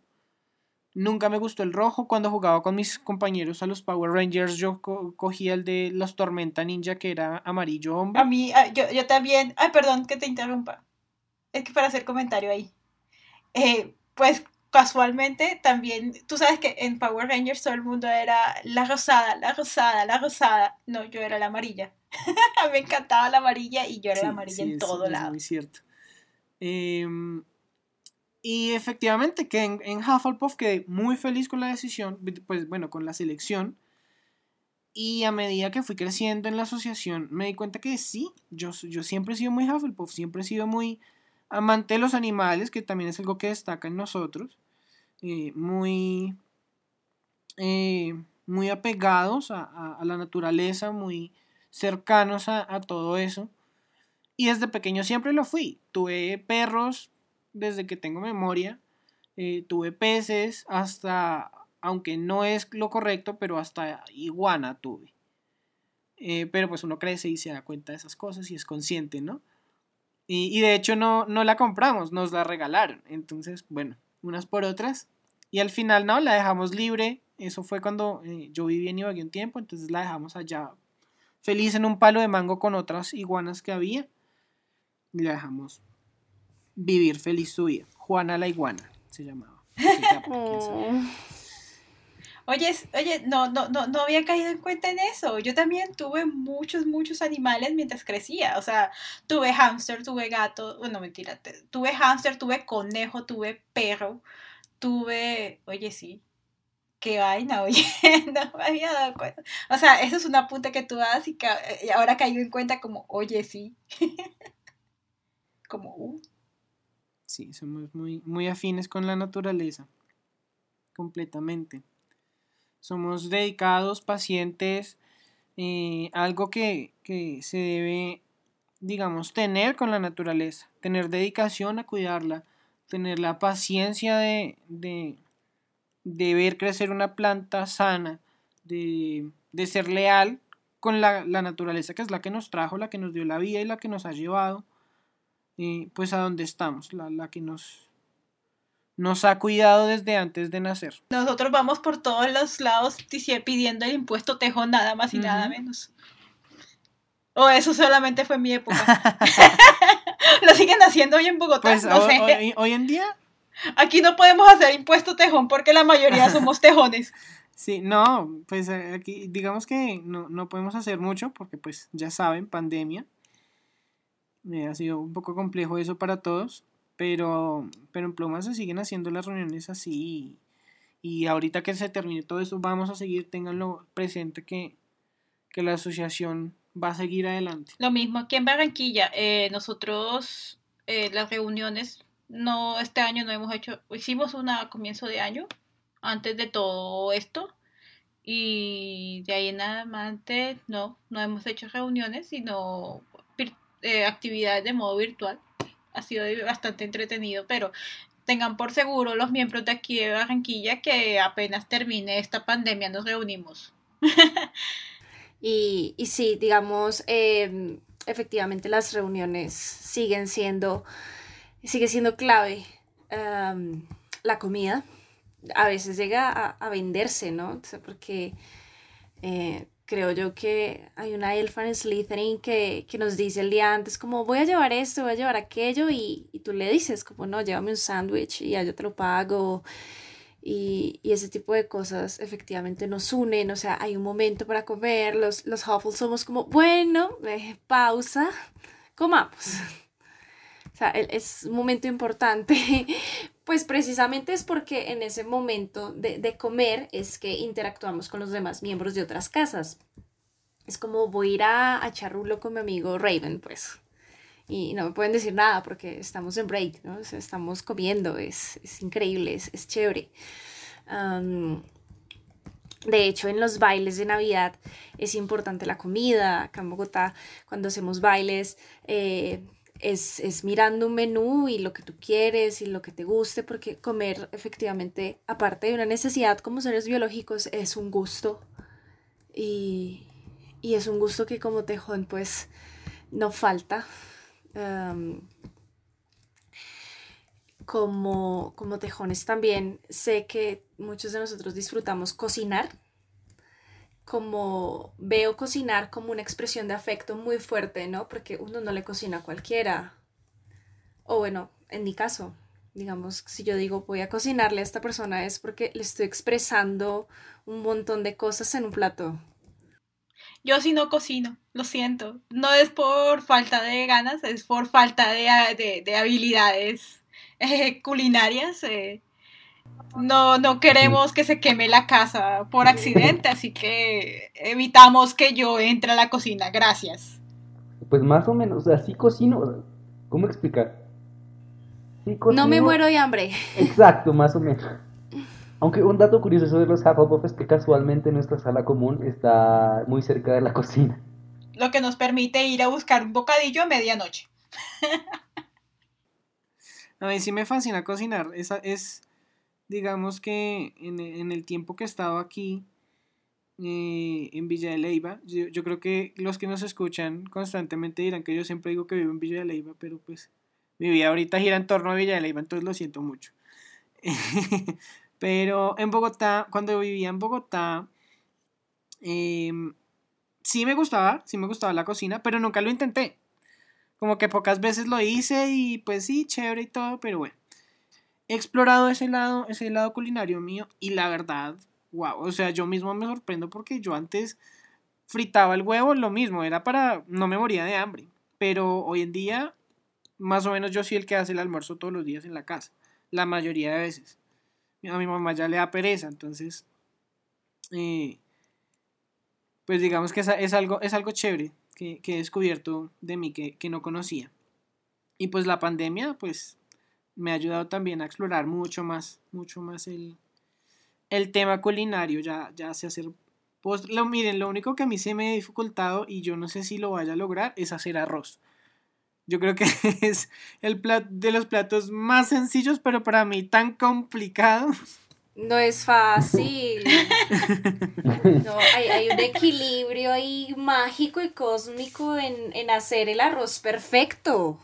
Nunca me gustó el rojo. Cuando jugaba con mis compañeros a los Power Rangers, yo co cogía el de los Tormenta Ninja, que era amarillo hombre. A mí, yo, yo también. Ay, perdón que te interrumpa. Es que para hacer comentario ahí. Eh, pues casualmente también, tú sabes que en Power Rangers todo el mundo era la rosada, la rosada, la rosada. No, yo era la amarilla. [LAUGHS] me encantaba la amarilla y yo era la amarilla en todo lado. Es muy cierto. Em, y efectivamente que en, en, Hufflepuff quedé muy feliz con la decisión, pues bueno, con la selección. Y a medida que fui creciendo en la asociación, me di cuenta que sí, yo, yo siempre he sido muy Hufflepuff, siempre he sido muy amante de los animales, que también es algo que destaca en nosotros, eh, muy, eh, muy apegados a, la naturaleza, muy cercanos a, todo eso. Y desde pequeño siempre lo fui. Tuve perros desde que tengo memoria, eh, tuve peces hasta, aunque no es lo correcto, pero hasta iguana tuve. pero pues uno crece y se da cuenta de esas cosas y es consciente, ¿no? Y, de hecho no, no la compramos, nos la regalaron. Entonces, bueno, unas por otras. Y al final no, la dejamos libre. Eso fue cuando eh, yo viví en Ibagué un tiempo, entonces la dejamos allá feliz en un palo de mango con otras iguanas que había. Y la dejamos vivir feliz su vida. Juana la iguana se llamaba. Oye, oye, no, no, no, no había caído en cuenta en eso. Yo también tuve muchos, muchos animales mientras crecía. O sea, tuve hámster, tuve gato, bueno, mentira, tuve hámster, tuve conejo, tuve perro, tuve, oye, sí, qué vaina, [LAUGHS] oye, no me había dado cuenta. O sea, eso es una punta que tú das y, ahora caigo en cuenta como, oye, sí. [LAUGHS] como, uh. Sí, somos muy, muy afines con la naturaleza, completamente. Somos dedicados, pacientes, eh, algo que, se debe, digamos, tener con la naturaleza, tener dedicación a cuidarla, tener la paciencia de, de, ver crecer una planta sana, de, ser leal con la, naturaleza que es la que nos trajo, la que nos dio la vida y la que nos ha llevado, eh, pues a donde estamos, la, la que nos nos ha cuidado desde antes de nacer. Nosotros vamos por todos los lados pidiendo el impuesto tejón nada más y nada menos. O eso solamente fue en mi época. [LAUGHS] [LAUGHS] Lo siguen haciendo hoy en Bogotá. Pues no sé. hoy, en día. Aquí no podemos hacer impuesto tejón porque la mayoría [LAUGHS] somos tejones. Sí, no, pues eh, aquí digamos que no, no podemos hacer mucho porque pues ya saben, pandemia. Eh, ha sido un poco complejo eso para todos. Pero, pero en Plumas se siguen haciendo las reuniones así. Y, ahorita que se termine todo eso, vamos a seguir, tenganlo presente que, la asociación va a seguir adelante. Lo mismo aquí en Barranquilla. Eh, nosotros, eh, las reuniones, no, este año no hemos hecho, hicimos una a comienzo de año, antes de todo esto. Y de ahí en adelante, no, no hemos hecho reuniones, sino eh, actividades de modo virtual ha sido bastante entretenido, pero tengan por seguro los miembros de aquí de Barranquilla que apenas termine esta pandemia nos reunimos. [LAUGHS] y, y sí, digamos, em, efectivamente las reuniones siguen siendo, sigue siendo clave. Em, la comida a veces llega a, venderse, ¿no? porque eh, creo yo que hay una elfa en Slytherin que, que, nos dice el día antes como voy a llevar esto, voy a llevar aquello y, y tú le dices como no, llévame un sándwich y ya yo te lo pago y, y, ese tipo de cosas efectivamente nos unen, o sea, hay un momento para comer, los, los Huffles somos como bueno, eh, pausa, comamos. [LAUGHS] O sea, es un momento importante Pues precisamente es porque en ese momento de, comer es que interactuamos con los demás miembros de otras casas. Es como voy a ir a, a charrulo con mi amigo Raven, pues. Y no me pueden decir nada porque estamos en break, ¿no? estamos comiendo, es, increíble, es, chévere. de hecho, en los bailes de Navidad es importante la comida. Acá en Bogotá, cuando hacemos bailes, eh, es, mirando un menú y lo que tú quieres y lo que te guste, porque comer efectivamente, aparte de una necesidad como seres biológicos, es un gusto. Y, es un gusto que como tejón pues no falta. como, como tejones también sé que muchos de nosotros disfrutamos cocinar como veo cocinar como una expresión de afecto muy fuerte, ¿no? Porque uno no le cocina a cualquiera. O bueno, en mi caso, Digamos, si yo digo voy a cocinarle a esta persona es porque le estoy expresando un montón de cosas en un plato. Yo sí no cocino, lo siento. No es por falta de ganas, es por falta de, de, habilidades eh, culinarias. Eh. No, no queremos que se queme la casa por accidente, así que evitamos que yo entre a la cocina. Gracias. Pues más o menos, así cocino. ¿Cómo explicar? no me muero de hambre. Exacto, más o menos. Aunque un dato curioso de los Hufflepuff es que casualmente nuestra sala común está muy cerca de la cocina. Lo que nos permite ir a buscar un bocadillo a medianoche. [LAUGHS] a mí sí me fascina cocinar. Esa es, digamos que en, el tiempo que he estado aquí eh, en Villa de Leiva, yo, creo que los que nos escuchan constantemente dirán que yo siempre digo que vivo en Villa de Leiva, pero pues mi vida ahorita gira en torno a Villa de Leyva, entonces lo siento mucho. [LAUGHS] Pero en Bogotá, cuando vivía en Bogotá, em, sí me gustaba, sí me gustaba la cocina, pero nunca lo intenté. Como que pocas veces lo hice y pues sí, chévere y todo, pero bueno. He explorado ese lado, ese lado culinario mío y la verdad, wow, o sea, yo mismo me sorprendo porque yo antes fritaba el huevo, lo mismo, era para, no me moría de hambre, pero hoy en día más o menos yo soy el que hace el almuerzo todos los días en la casa, la mayoría de veces. A mi mamá ya le da pereza, entonces, eh, pues digamos que es, algo, es algo chévere que, he descubierto de mí que, no conocía. Y pues la pandemia, pues, me ha ayudado también a explorar mucho más, mucho más el, el tema culinario, ya, ya sé hacer pues, lo, miren, lo único que a mí se me ha dificultado y yo no sé si lo vaya a lograr es hacer arroz. Yo creo que [LAUGHS] es el plato de los platos más sencillos, pero para mí tan complicado. No es fácil. [LAUGHS] No, hay, un equilibrio ahí mágico y cósmico en, hacer el arroz perfecto.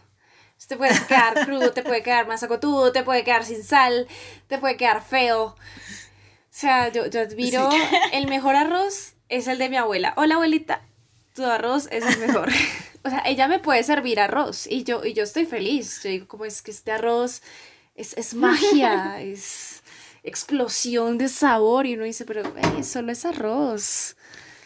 Te puede quedar crudo, te puede quedar más acotudo, te puede quedar sin sal, te puede quedar feo. O sea, yo, yo admiro [LAUGHS] el mejor arroz es el de mi abuela. Hola abuelita, tu arroz es el mejor. [LAUGHS] o sea, ella me puede servir arroz y yo, y yo estoy feliz. Yo digo, como es que este arroz es, magia, [LAUGHS] es explosión de sabor. Y uno dice, pero solo es arroz.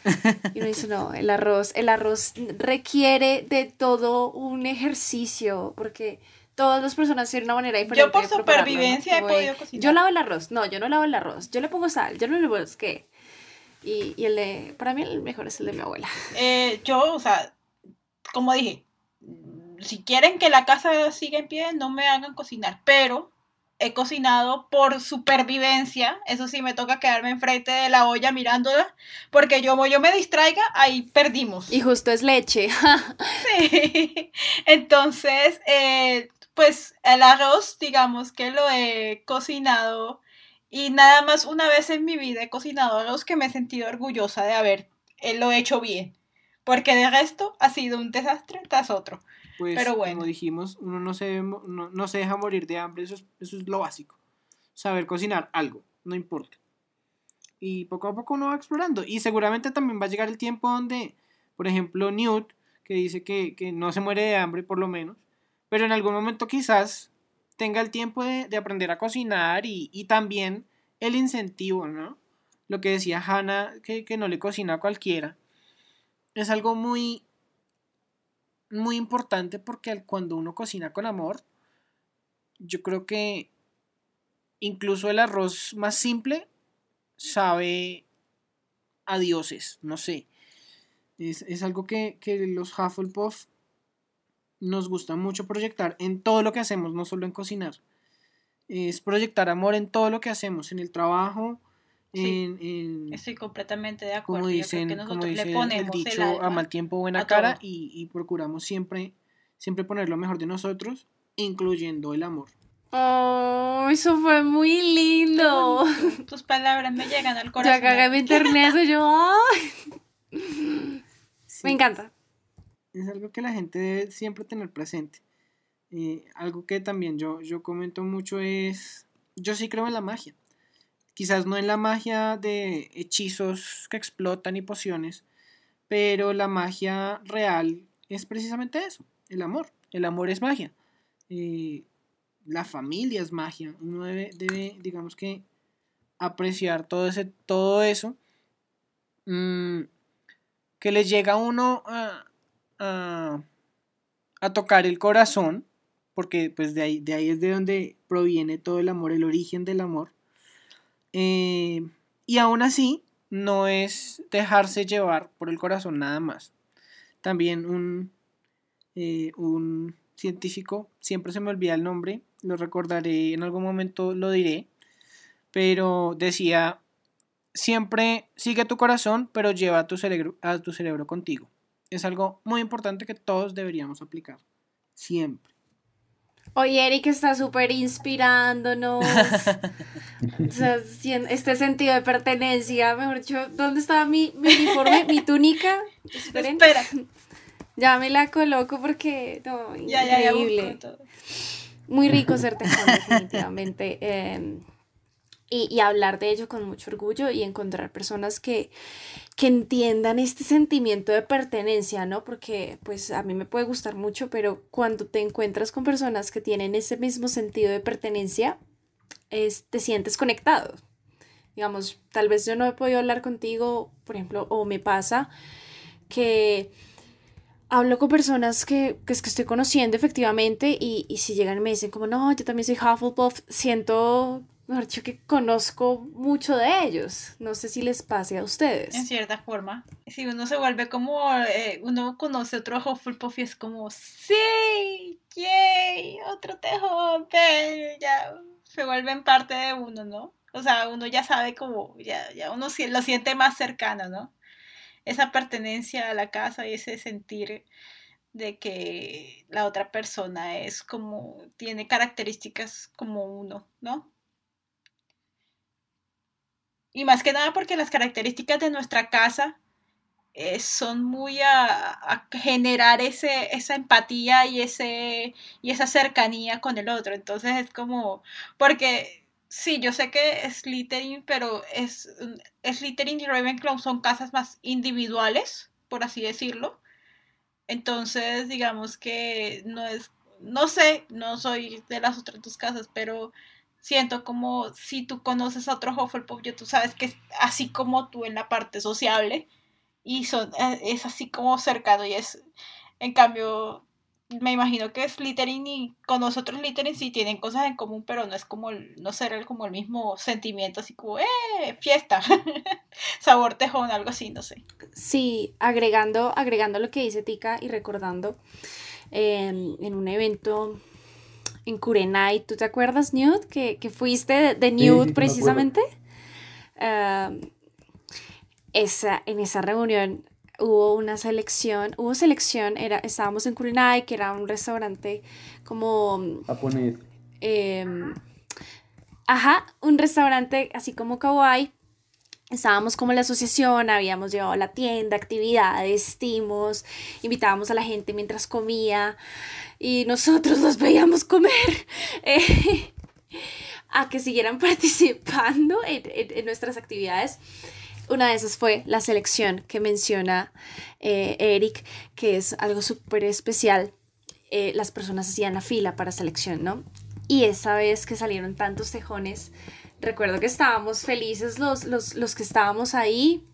[LAUGHS] Y uno dice, no, el arroz, el arroz requiere de todo un ejercicio, porque todas las personas tienen una manera diferente. Yo por supervivencia he podido cocinar. Yo lavo el arroz, no, yo no lavo el arroz, yo le pongo sal, yo no le pongo, ¿qué? Y, y el de, para mí el mejor es el de mi abuela. Eh, yo, o sea, como dije, si quieren que la casa siga en pie, no me hagan cocinar, pero he cocinado por supervivencia, eso sí, me toca quedarme enfrente de la olla mirándola, porque yo, como yo me distraiga, ahí perdimos. Y justo es leche. [LAUGHS] sí, [LAUGHS] entonces, eh, pues el arroz, digamos que lo he cocinado y nada más una vez en mi vida he cocinado arroz que me he sentido orgullosa de haber eh, lo hecho bien. Porque de resto ha sido un desastre tras otro. Pues, Pero bueno. como dijimos, uno no se, no, se deja morir de hambre, eso es, eso es lo básico. Saber cocinar algo, no importa. Y poco a poco uno va explorando. Y seguramente también va a llegar el tiempo donde, por ejemplo, Newt, que dice que, no se muere de hambre por lo menos, pero en algún momento quizás tenga el tiempo de, aprender a cocinar y, y, también el incentivo, ¿no? Lo que decía Hannah, que, que no le cocina a cualquiera es algo muy, muy importante porque cuando uno cocina con amor, yo creo que incluso el arroz más simple sabe a dioses, no sé. Es, algo que, que, los Hufflepuff nos gusta mucho proyectar en todo lo que hacemos, no solo en cocinar. Es proyectar amor en todo lo que hacemos, en el trabajo, estoy completamente de acuerdo. Como dicen, que nosotros le ponemos el dicho, a mal tiempo buena cara y, procuramos siempre, siempre poner lo mejor de nosotros, incluyendo el amor. Oh, eso fue muy lindo. Tus palabras me llegan al [LAUGHS] corazón. Ya cagué mi internet, yo. Me encanta. Es algo que la gente debe siempre tener presente. Eh, algo que también yo, yo comento mucho es, yo sí creo en la magia. Quizás no en la magia de hechizos que explotan y pociones, pero la magia real es precisamente eso, el amor. El amor es magia. Eh, la familia es magia. Uno debe, debe digamos que, apreciar todo, ese, todo eso. Mm, que le llega a uno a, a, a tocar el corazón, porque pues de ahí, de ahí es de donde proviene todo el amor, el origen del amor. Eh, y aún así, no es dejarse llevar por el corazón nada más. También un, eh, un científico, siempre se me olvida el nombre, lo recordaré en algún momento, lo diré, pero decía, siempre sigue tu corazón, pero lleva tu cerebro, a tu cerebro contigo. Es algo muy importante que todos deberíamos aplicar, siempre. Oye, Eric está súper inspirándonos. [LAUGHS] o sea, este sentido de pertenencia, mejor dicho, ¿dónde estaba mi, mi uniforme, mi túnica? [LAUGHS] Esperen. Espera. Ya me la coloco porque, no, increíble. Muy rico ser tejón, definitivamente. Eh, y, hablar de ello con mucho orgullo y encontrar personas que, que entiendan este sentimiento de pertenencia, ¿no? Porque pues a mí me puede gustar mucho, pero cuando te encuentras con personas que tienen ese mismo sentido de pertenencia, es, te sientes conectado. Digamos, tal vez yo no he podido hablar contigo, por ejemplo, o me pasa que hablo con personas que, que, es que estoy conociendo efectivamente y, y si llegan y me dicen como, no, yo también soy Hufflepuff, siento mejor que conozco mucho de ellos. No sé si les pase a ustedes. En cierta forma. Si uno se vuelve como, eh, uno conoce otro Hufflepuff y es como, sí, yay, otro tejón, ya se vuelven parte de uno, ¿no? O sea, uno ya sabe como, ya, ya uno lo siente más cercano, ¿no? Esa pertenencia a la casa y ese sentir de que la otra persona es como, tiene características como uno, ¿no? Y más que nada porque las características de nuestra casa eh, son muy a, generar ese, esa empatía y, ese, y esa cercanía con el otro. Entonces es como, porque sí, yo sé que Slytherin, pero es, Slytherin y Ravenclaw son casas más individuales, por así decirlo. Entonces, digamos que no es, no sé, no soy de las otras dos casas, pero siento como si tú conoces a otro Hufflepuff, yo tú sabes que es así como tú en la parte sociable y son, eh, es así como cercano y es, en cambio, me imagino que Slytherin y con nosotros Slytherin sí tienen cosas en común, pero no es como, no será como el mismo sentimiento, así como, ¡eh! Fiesta, [LAUGHS] sabor tejón, algo así, no sé. Sí, agregando, agregando lo que dice Tika y recordando em, en un evento en Kurenai. ¿Tú te acuerdas, Newt? Que, fuiste de, Newt precisamente. esa, en esa reunión hubo una selección, hubo selección, era, estábamos en Kurenai, que era un restaurante como... Japonés. Em, ajá, un restaurante así como kawaii. Estábamos como la asociación, habíamos llevado la tienda, actividades, estimos, invitábamos a la gente mientras comía y nosotros los veíamos comer eh, a que siguieran [LAUGHS] participando en, nuestras actividades. Una de esas fue la selección que menciona eh, Eric, que es algo súper especial. Eh, las personas hacían la fila para selección, ¿no? Y esa vez que salieron tantos tejones, recuerdo que estábamos felices los, los, los que estábamos ahí,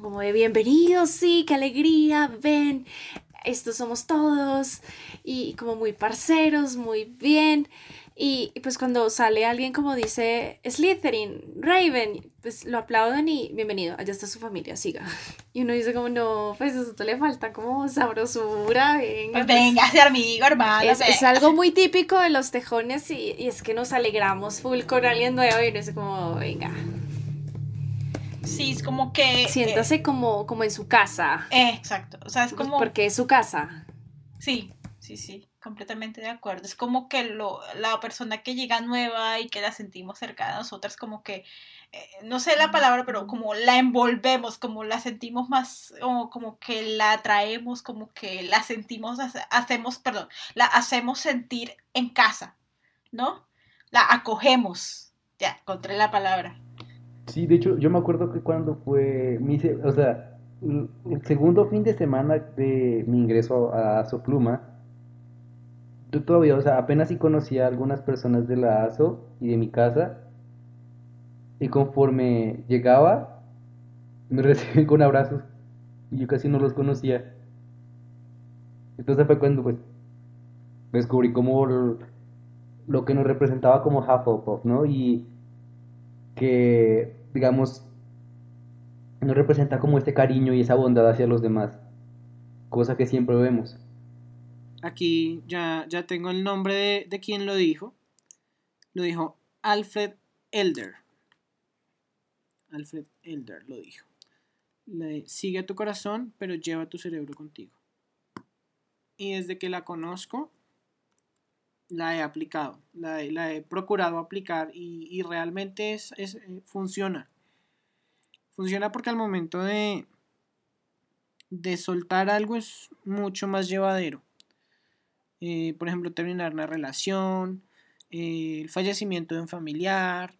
como de bienvenidos, sí, qué alegría, ven, estos somos todos y como muy parceros, muy bien. Y, pues cuando sale alguien como dice Slytherin, Raven, pues lo aplauden y bienvenido, allá está su familia, siga. [LAUGHS] Y uno dice como, no, pues eso le falta como sabrosura, venga. Pues venga, pues, amigo, hermano. Es, algo muy típico de los tejones y, y, es que nos alegramos full con alguien nuevo y uno dice como, venga, Sí, es como que... Siéntase eh, como, como en su casa. Eh, exacto, o sea, es como... Porque es su casa. Sí, sí, sí, completamente de acuerdo. Es como que lo, la persona que llega nueva y que la sentimos cerca de nosotras, como que, eh, no sé la palabra, pero como la envolvemos, como la sentimos más, o como que la atraemos, como que la sentimos, hacemos, perdón, la hacemos sentir en casa, ¿no? La acogemos. Ya, encontré la palabra. Sí, de hecho, yo me acuerdo que cuando fue mi, o sea, el segundo fin de semana de mi ingreso a Sopluma, yo todavía, o sea, apenas sí conocía a algunas personas de la ASO y de mi casa. Y conforme llegaba, me [LAUGHS] recibían con abrazos. Y yo casi no los conocía. Entonces fue cuando pues descubrí como lo, lo que nos representaba como Hufflepuff, ¿no? Y que, digamos, nos representa como este cariño y esa bondad hacia los demás. Cosa que siempre vemos. Aquí ya, ya tengo el nombre de, de quien lo dijo. Lo dijo Alfred Elder. Alfred Elder lo dijo. Le- sigue a tu corazón, pero lleva tu cerebro contigo. Y desde que la conozco, la he aplicado, la, he- procurado aplicar y, realmente es, es, eh, funciona. Funciona porque al momento de, de soltar algo es mucho más llevadero. Eh, por ejemplo, terminar una relación, eh, el fallecimiento de un familiar,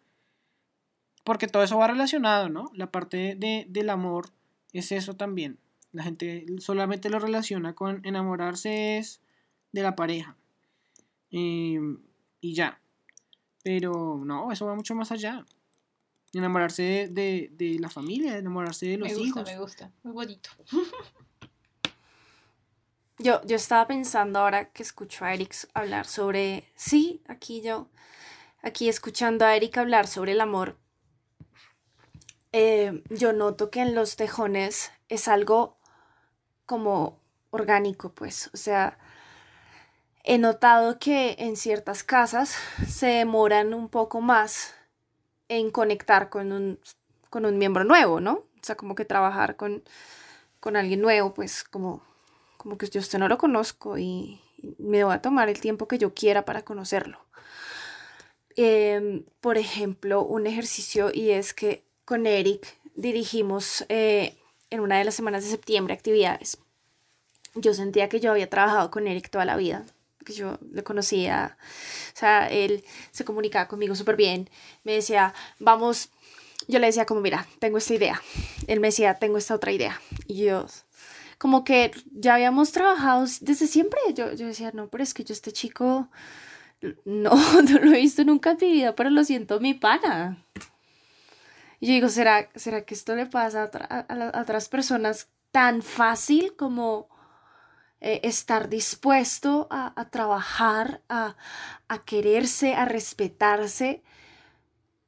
porque todo eso va relacionado, ¿no? La parte de- del amor es eso también. La gente solamente lo relaciona con enamorarse es de la pareja. Em, y ya. Pero no, eso va mucho más allá. Enamorarse de, de- de la familia, enamorarse de los me gusta, hijos. me gusta. Muy bonito. [LAUGHS] Yo, yo estaba pensando ahora que escucho a Eric hablar sobre, sí, aquí yo, aquí escuchando a Eric hablar sobre el amor, eh, yo noto que en los tejones es algo como orgánico, pues, o sea, he notado que en ciertas casas se demoran un poco más en conectar con un, con un miembro nuevo, ¿no? O sea, como que trabajar con, con alguien nuevo, pues como como que yo usted no lo conozco y y me voy a tomar el tiempo que yo quiera para conocerlo. Em, por ejemplo, un ejercicio y es que con Eric dirigimos eh, en una de las semanas de septiembre actividades. Yo sentía que yo había trabajado con Eric toda la vida, yo le conocía, o sea, él se comunicaba conmigo súper bien, me decía, vamos, yo le decía como, mira, tengo esta idea, él me decía, tengo esta otra idea, y yo, como que ya habíamos trabajado desde siempre. Yo, yo decía, no, pero es que yo este chico no, [LAUGHS] no lo he visto nunca en mi vida, pero lo siento mi pana. Y yo digo, ¿será, será que esto le pasa a, a a otras personas tan fácil como eh, estar dispuesto a, trabajar, a, quererse, a respetarse,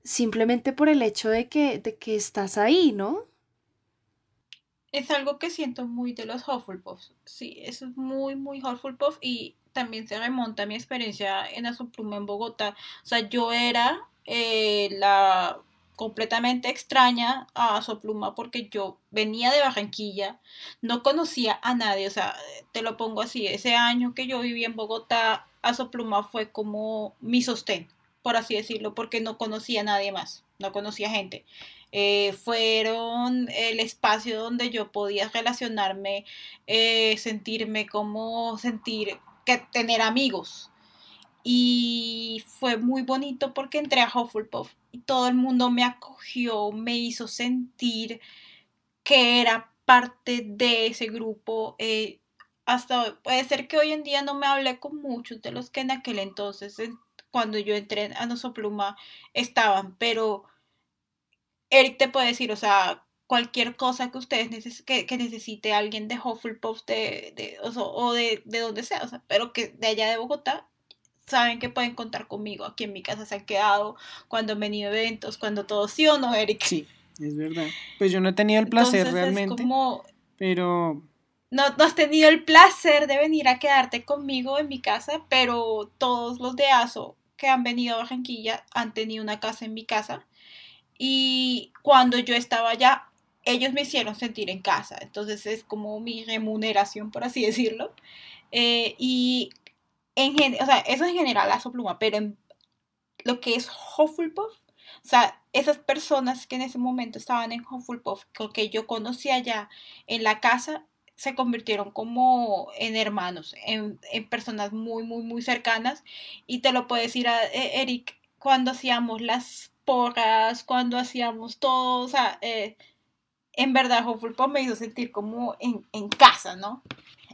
simplemente por el hecho de que, de que estás ahí, ¿no? Es algo que siento muy de los Hufflepuffs. Sí, es muy, muy Hufflepuff y también se remonta a mi experiencia en Azopluma en Bogotá. O sea, yo era eh, la completamente extraña a Azopluma porque yo venía de Barranquilla, no conocía a nadie, o sea, te lo pongo así, ese año que yo viví en Bogotá, Azopluma fue como mi sostén, por así decirlo, porque no conocía a nadie más, no conocía gente eh, fueron el espacio donde yo podía relacionarme, eh, sentirme como sentir que tener amigos. Y fue muy bonito porque entré a Hufflepuff y todo el mundo me acogió, me hizo sentir que era parte de ese grupo. eh, hasta hoy- puede ser que hoy en día no me hablé con muchos de los que en aquel entonces, en- cuando yo entré a Nosopluma, estaban, pero Eric te puede decir, o sea, cualquier cosa que ustedes neces que, necesite alguien de Hufflepuff de, de, o, o de, de donde sea, o sea, pero que de allá de Bogotá, saben que pueden contar conmigo. Aquí en mi casa se han quedado cuando han venido eventos, cuando todo sí o no, Eric. Sí, es verdad. Pues yo no he tenido el placer Entonces realmente, es como, pero no, no has tenido el placer de venir a quedarte conmigo en mi casa, pero todos los de ASO que han venido a Barranquilla han tenido una casa en mi casa. Y cuando yo estaba allá, ellos me hicieron sentir en casa. Entonces es como mi remuneración, por así decirlo. Eh, y en o sea, eso en general, ASO Pluma, pero en lo que es Hufflepuff, o sea, esas personas que en ese momento estaban en Hufflepuff, que yo conocía allá en la casa, se convirtieron como en hermanos, en, en personas muy, muy, muy cercanas. Y te lo puedo decir a eh, Eric, cuando hacíamos las porras, cuando hacíamos todo, o sea, eh, en verdad Hufflepuff me hizo sentir como en, en casa, ¿no?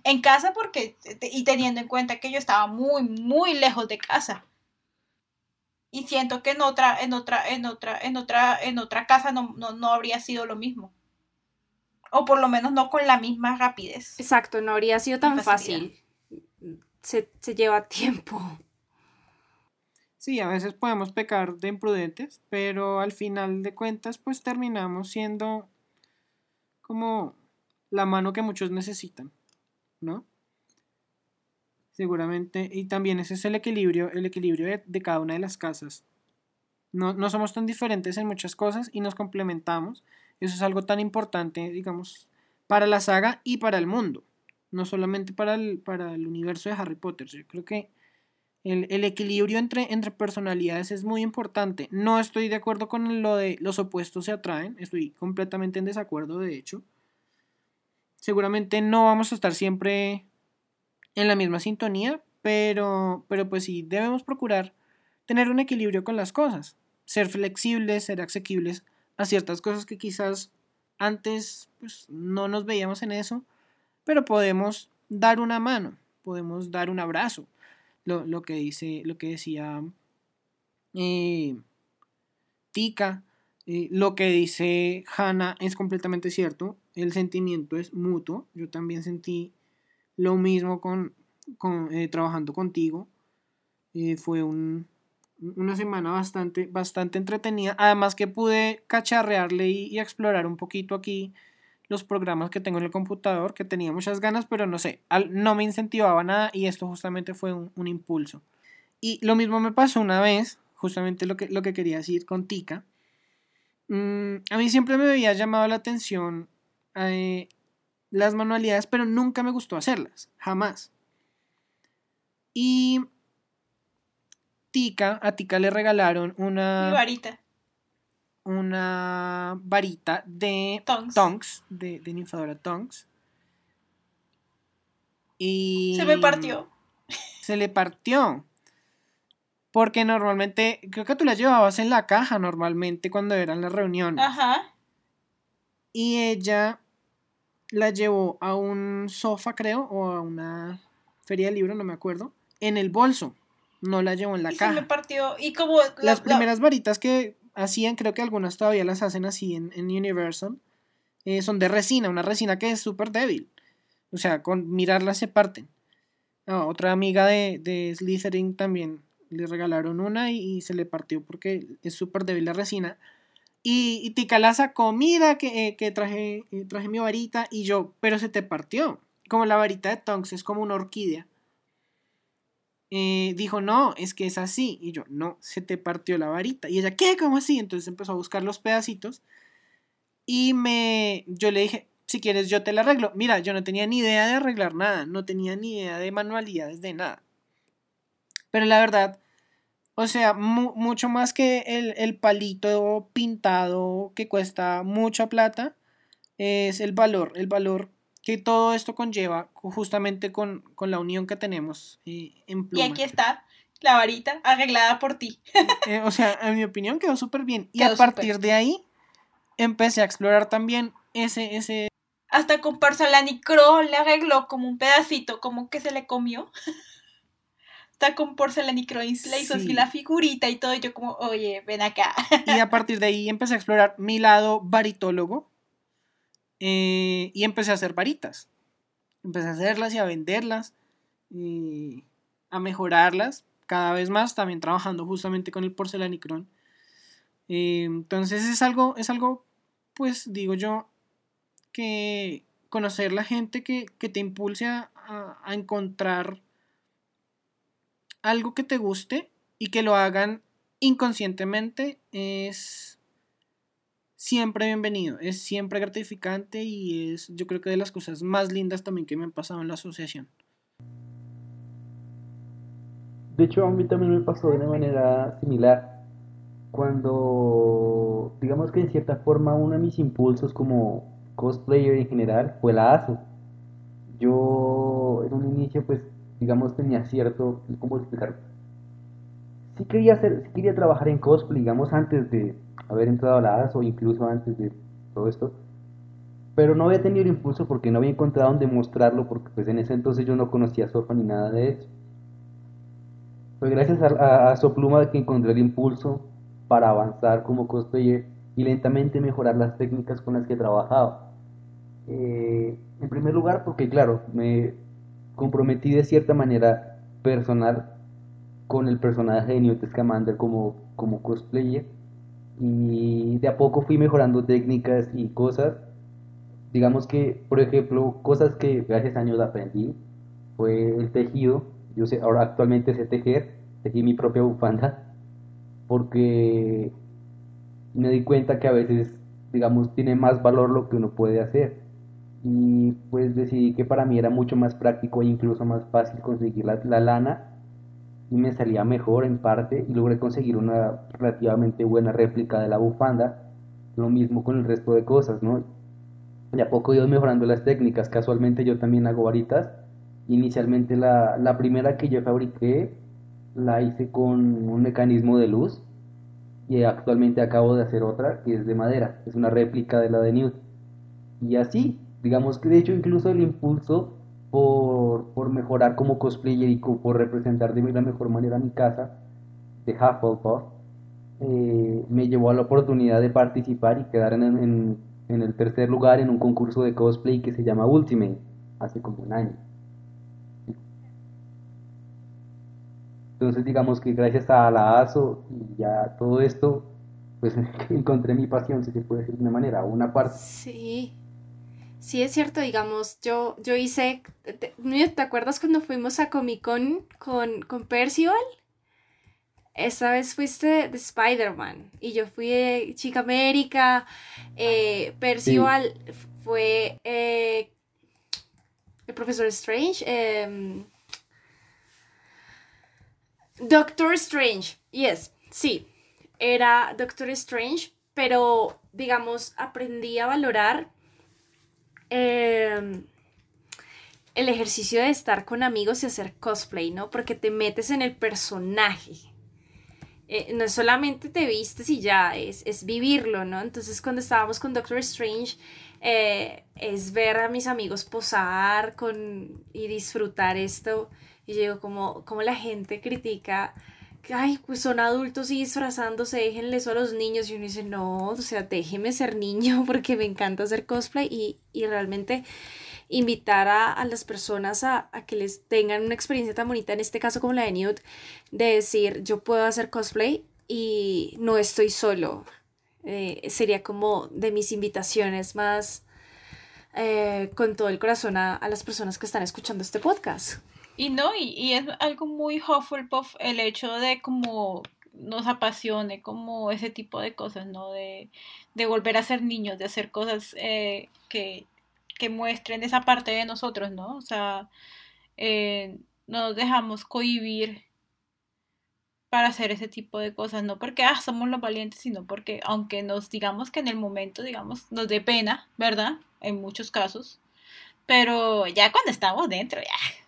En casa porque, y teniendo en cuenta que yo estaba muy, muy lejos de casa. Y siento que en otra, en otra, en otra, en otra, en otra casa no, no, habría sido lo mismo. O por lo menos no con la misma rapidez. Exacto, no habría sido tan fácil. Se, se lleva tiempo. Sí, a veces podemos pecar de imprudentes, pero al final de cuentas pues terminamos siendo como la mano que muchos necesitan, ¿no? Seguramente, y también ese es el equilibrio, el equilibrio de, cada una de las casas. No, no, somos tan diferentes en muchas cosas y nos complementamos. Eso es algo tan importante, digamos, para la saga y para el mundo. No solamente para el, para el universo de Harry Potter. Yo creo que el, equilibrio entre, entre personalidades es muy importante. No estoy de acuerdo con lo de los opuestos se atraen. Estoy completamente en desacuerdo, de hecho. Seguramente no vamos a estar siempre en la misma sintonía, pero, pero pues sí, debemos procurar tener un equilibrio con las cosas. Ser flexibles, ser asequibles a ciertas cosas que quizás antes pues, no nos veíamos en eso, pero podemos dar una mano, podemos dar un abrazo, lo, que dice, lo que decía eh, Tika, eh, lo que dice Hannah es completamente cierto. El sentimiento es mutuo. Yo también sentí lo mismo con, eh, trabajando contigo. fue una semana bastante, bastante entretenida. Además que pude cacharrearle y explorar un poquito aquí los programas que tengo en el computador, que tenía muchas ganas, pero no sé, no me incentivaba nada y esto justamente fue un, impulso. Y lo mismo me pasó una vez, justamente lo que, lo que quería decir con Tika. Mm, a mí siempre me había llamado la atención eh, las manualidades, pero nunca me gustó hacerlas, jamás. Y Tika, a Tika le regalaron una... varita una varita de Tonks, de, de ninfadora Tonks. Y. Se me partió. Se le partió. Porque normalmente, creo que tú la llevabas en la caja normalmente cuando eran las reuniones. Ajá. Y ella la llevó a un sofá, creo, o a una feria de libros, no me acuerdo, en el bolso. No la llevó en la caja. Se me partió. Y como. las primeras varitas que hacían, creo que algunas todavía las hacen así en, Universal, eh, son de resina, una resina que es súper débil. O sea, con mirarlas se parten. Ah, otra amiga de, de Slytherin también le regalaron una y, se le partió porque es súper débil la resina. Y, y Tika la sacó, mira que, eh, que traje, eh, traje mi varita y yo, pero se te partió. Como la varita de Tonks es como una orquídea. Eh, dijo, no, es que es así. Y yo, no, se te partió la varita. Y ella, ¿qué? ¿Cómo así? Entonces empezó a buscar los pedacitos. Y me, yo le dije, si quieres yo te la arreglo. Mira, yo no tenía ni idea de arreglar nada, no tenía ni idea de manualidades de nada. Pero la verdad, o sea, mucho más que el, el, palito pintado que cuesta mucha plata, es el valor, el valor que todo esto conlleva justamente con, la unión que tenemos eh, en pluma. Y aquí está la varita arreglada por ti. Eh, o sea, en mi opinión quedó súper bien. Y a partir de ahí empecé a explorar también ese... ese... Hasta con porcelanicro le arregló como un pedacito, como que se le comió. Hasta con porcelanicro le hizo así la figurita y todo. Y yo como, oye, ven acá. Y a partir de ahí empecé a explorar mi lado varitólogo eh, y empecé a hacer varitas. Empecé a hacerlas y a venderlas, y a mejorarlas cada vez más, también trabajando justamente con el porcelanicrón. Eh, entonces es algo, es algo, pues digo yo, que conocer la gente que, te impulse a, a encontrar algo que te guste y que lo hagan inconscientemente es siempre bienvenido, es siempre gratificante y es yo creo que de las cosas más lindas también que me han pasado en la asociación. De hecho, a mí también me pasó de una manera similar. Cuando, digamos que en cierta forma, uno de mis impulsos como cosplayer en general fue la ASO. Yo en un inicio, pues, digamos, tenía cierto, ¿cómo explicar? Sí quería hacer, sí quería trabajar en cosplay, digamos, antes de, haber entrado a la ASO, incluso antes de todo esto. pero no había tenido el impulso porque no había encontrado dónde mostrarlo, porque pues en ese entonces yo no conocía Sofa ni nada de eso. Fue gracias a, a, Sopluma que encontré el impulso para avanzar como cosplayer y lentamente mejorar las técnicas con las que trabajaba. Eh, en primer lugar, porque claro, me comprometí de cierta manera personal con el personaje de Newt Scamander como, como cosplayer y de a poco fui mejorando técnicas y cosas digamos que, por ejemplo, cosas que gracias a años aprendí fue el tejido. Yo sé, ahora actualmente sé tejer, tejí mi propia bufanda, porque me di cuenta que a veces, digamos, tiene más valor lo que uno puede hacer. Y pues decidí que para mí era mucho más práctico e incluso más fácil conseguir la, la lana y me salía mejor en parte y logré conseguir una relativamente buena réplica de la bufanda. Lo mismo con el resto de cosas, ¿no? de a poco he ido mejorando las técnicas. Casualmente yo también hago varitas. Inicialmente la, la primera que yo fabriqué la hice con un mecanismo de luz y actualmente acabo de hacer otra que es de madera, es una réplica de la de Newt. Y así, digamos que de hecho incluso el impulso por, por mejorar como cosplayer y por representar de la mejor manera mi casa de Hufflepuff eh, me llevó a la oportunidad de participar y quedar en, en el tercer lugar en un concurso de cosplay que se llama Ultimate, hace como un año. Entonces digamos que gracias a la ASO y ya todo esto, pues [LAUGHS] encontré mi pasión, si se puede decir de una manera, una parte. Sí, sí es cierto, digamos, yo, yo hice, ¿te, ¿te acuerdas cuando fuimos a Comic Con con, con Percival? esta vez fuiste de Spider-Man y yo fui de Chica América. Eh, Percival fue eh, el profesor Strange. Em, Doctor Strange, yes, sí, era Doctor Strange, pero digamos, aprendí a valorar em, el ejercicio de estar con amigos y hacer cosplay, ¿no? Porque te metes en el personaje eh, no solamente te vistes y ya, es, es, vivirlo, ¿no? Entonces cuando estábamos con Doctor Strange, eh, es ver a mis amigos posar con, y disfrutar esto. Y yo digo, como, como la gente critica, ay, pues son adultos y disfrazándose, déjenle eso a los niños. Y uno dice, no, o sea, déjeme ser niño [LAUGHS] porque me encanta hacer cosplay y, y realmente invitar a, las personas a, que les tengan una experiencia tan bonita, en este caso como la de Newt, de decir, yo puedo hacer cosplay y no estoy solo. Eh, sería como de mis invitaciones más eh, con todo el corazón a, las personas que están escuchando este podcast. Y no, y, y es algo muy Hufflepuff el hecho de como nos apasione, como ese tipo de cosas, ¿no? De, de volver a ser niños, de hacer cosas eh, que que muestren esa parte de nosotros, ¿no? O sea, eh, no nos dejamos cohibir para hacer ese tipo de cosas, no porque ah, somos los valientes, sino porque aunque nos digamos que en el momento, digamos, nos dé pena, ¿verdad? En muchos casos, pero ya cuando estamos dentro, ya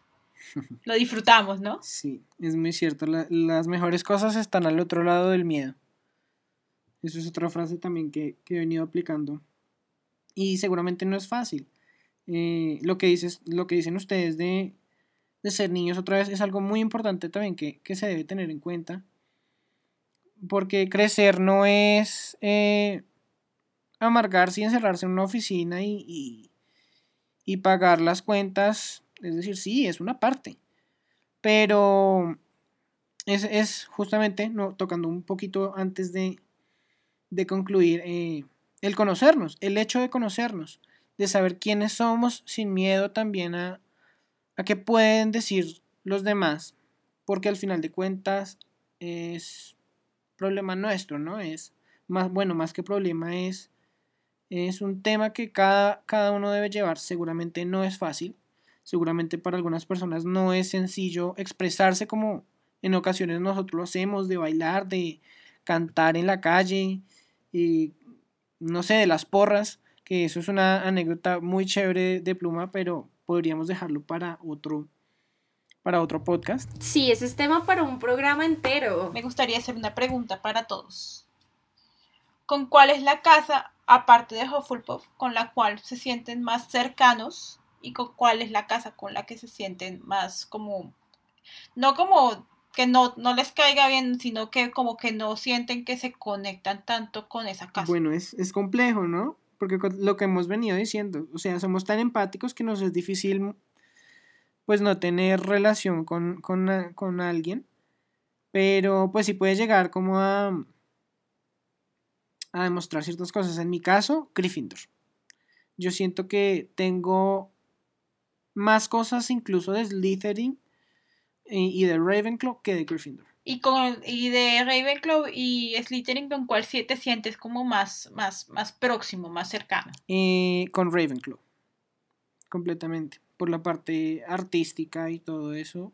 [LAUGHS] lo disfrutamos, ¿no? Sí, es muy cierto, las mejores cosas están al otro lado del miedo. Eso es otra frase también que, que he venido aplicando. Y seguramente no es fácil. Eh, lo, que dices, lo que dicen ustedes de, ser niños otra vez es algo muy importante también que, se debe tener en cuenta. Porque crecer no es eh, amargarse y encerrarse en una oficina y, y, pagar las cuentas. Es decir, sí, es una parte. Pero es, es justamente, no, tocando un poquito antes de, de concluir, eh, el conocernos, el hecho de conocernos de saber quiénes somos sin miedo también a, a qué pueden decir los demás, porque al final de cuentas es problema nuestro, ¿no? Es más, bueno, más que problema es, es un tema que cada, cada uno debe llevar, seguramente no es fácil, seguramente para algunas personas no es sencillo expresarse como en ocasiones nosotros lo hacemos, de bailar, de cantar en la calle, y, no sé, de las porras, que eso es una anécdota muy chévere de Pluma, pero podríamos dejarlo para otro para otro podcast. Sí, ese es tema para un programa entero. Me gustaría hacer una pregunta para todos. con cuál es la casa, aparte de Hufflepuff, con la cual se sienten más cercanos y con cuál es la casa con la que se sienten más como, no como que no, no les caiga bien, sino que como que no sienten que se conectan tanto con esa casa. Bueno, es, es complejo, ¿no? Porque lo que hemos venido diciendo, o sea, somos tan empáticos que nos es difícil pues no tener relación con, con, con alguien, pero pues sí puede llegar como a, a demostrar ciertas cosas. En mi caso, Gryffindor. Yo siento que tengo más cosas incluso de Slytherin y, y de Ravenclaw que de Gryffindor. Y con y de Ravenclaw y Slytherin, ¿con cuál te sientes como más, más, más próximo, más cercano? Eh, con Ravenclaw. Completamente. Por la parte artística y todo eso,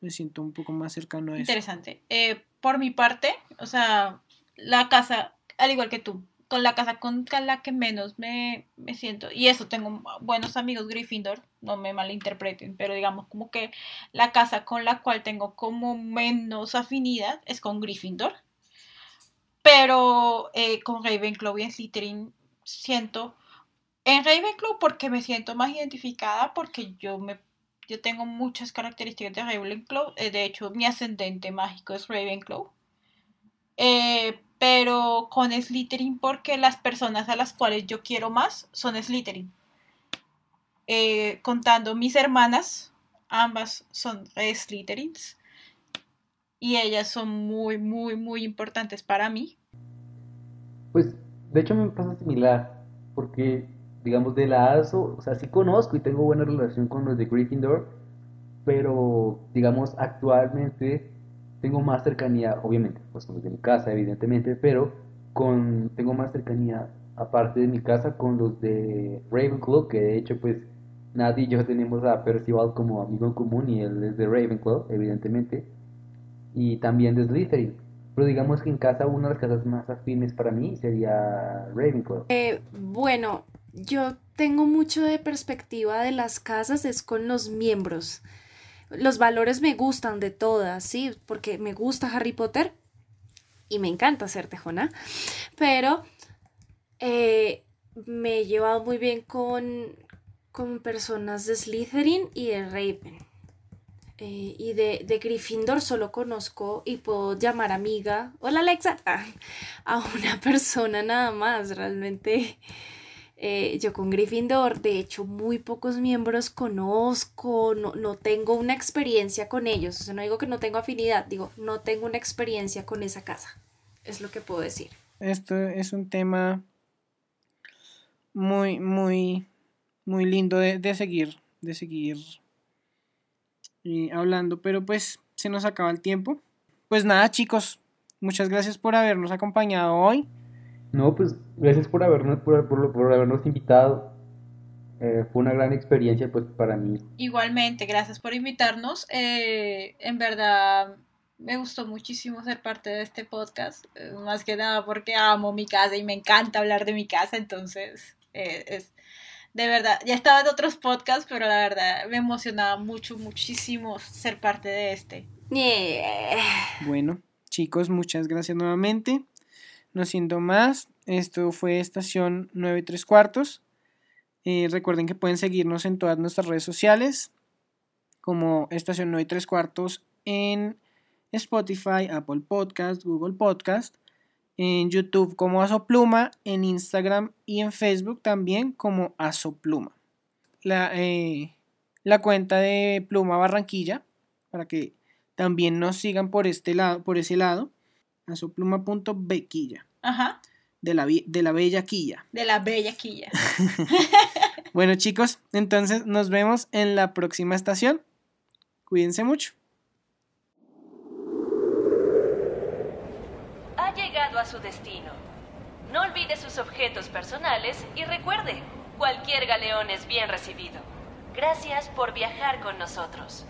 me siento un poco más cercano a eso. Interesante. Eh, por mi parte, o sea, la casa, al igual que tú, con la casa con la que menos me, me siento, y eso, tengo buenos amigos Gryffindor, no me malinterpreten, pero digamos como que la casa con la cual tengo como menos afinidad es con Gryffindor, pero eh, con Ravenclaw y Slytherin siento, en Ravenclaw porque me siento más identificada, porque yo me yo tengo muchas características de Ravenclaw. eh, De hecho, mi ascendente mágico es Ravenclaw. Eh, pero con Slytherin porque las personas a las cuales yo quiero más son Slytherin. Eh, contando mis hermanas, ambas son Slytherins. Y ellas son muy, muy, muy importantes para mí. Pues, de hecho me pasa similar, porque, digamos, de la ASO, o sea, sí conozco y tengo buena relación con los de Gryffindor, pero, digamos, actualmente tengo más cercanía, obviamente, pues con los de mi casa, evidentemente, pero con, tengo más cercanía, aparte de mi casa, con los de Ravenclaw, que de hecho, pues, Nadie y yo tenemos a Percival como amigo en común y él es de Ravenclaw, evidentemente, y también de Slytherin. Pero digamos que en casa una de las casas más afines para mí sería Ravenclaw. Eh, bueno, yo tengo mucho de perspectiva de las casas, es con los miembros. Los valores me gustan de todas, sí, porque me gusta Harry Potter y me encanta ser tejona, pero eh, me he llevado muy bien con, con personas de Slytherin y de Raven. Eh, y de, de Gryffindor solo conozco y puedo llamar amiga. Hola Alexa. [LAUGHS] A una persona nada más. Realmente eh, yo con Gryffindor, de hecho, muy pocos miembros conozco. No, no tengo una experiencia con ellos. O sea, no digo que no tengo afinidad, digo, no tengo una experiencia con esa casa. Es lo que puedo decir. Esto es un tema muy, muy, muy lindo de, de seguir, de seguir eh, hablando, pero pues se nos acaba el tiempo. Pues nada, chicos, muchas gracias por habernos acompañado hoy. No, pues gracias por habernos, por, por- por habernos invitado. Eh, fue una gran experiencia pues para mí. Igualmente, gracias por invitarnos. Eh, en verdad, me gustó muchísimo ser parte de este podcast, eh, más que nada porque amo mi casa y me encanta hablar de mi casa, entonces eh, es de verdad, ya estaba en otros podcasts, pero la verdad me emocionaba mucho, muchísimo ser parte de este. Yeah. Bueno, chicos, muchas gracias nuevamente. No siendo más, esto fue Estación 9 y 3 cuartos. Eh, recuerden que pueden seguirnos en todas nuestras redes sociales, como Estación 9 y 3 cuartos en Spotify, Apple Podcast, Google Podcast, en YouTube como Asopluma, en Instagram y en Facebook también como Asopluma. La, eh, la cuenta de Pluma Barranquilla, para que también nos sigan por este lado, por ese lado, asopluma.bequilla, Ajá, de la, de la bella quilla. de la bella quilla. [LAUGHS] Bueno, chicos, entonces nos vemos en la próxima estación. Cuídense mucho. Ha llegado a su destino. No olvide sus objetos personales y recuerde, cualquier galeón es bien recibido. Gracias por viajar con nosotros.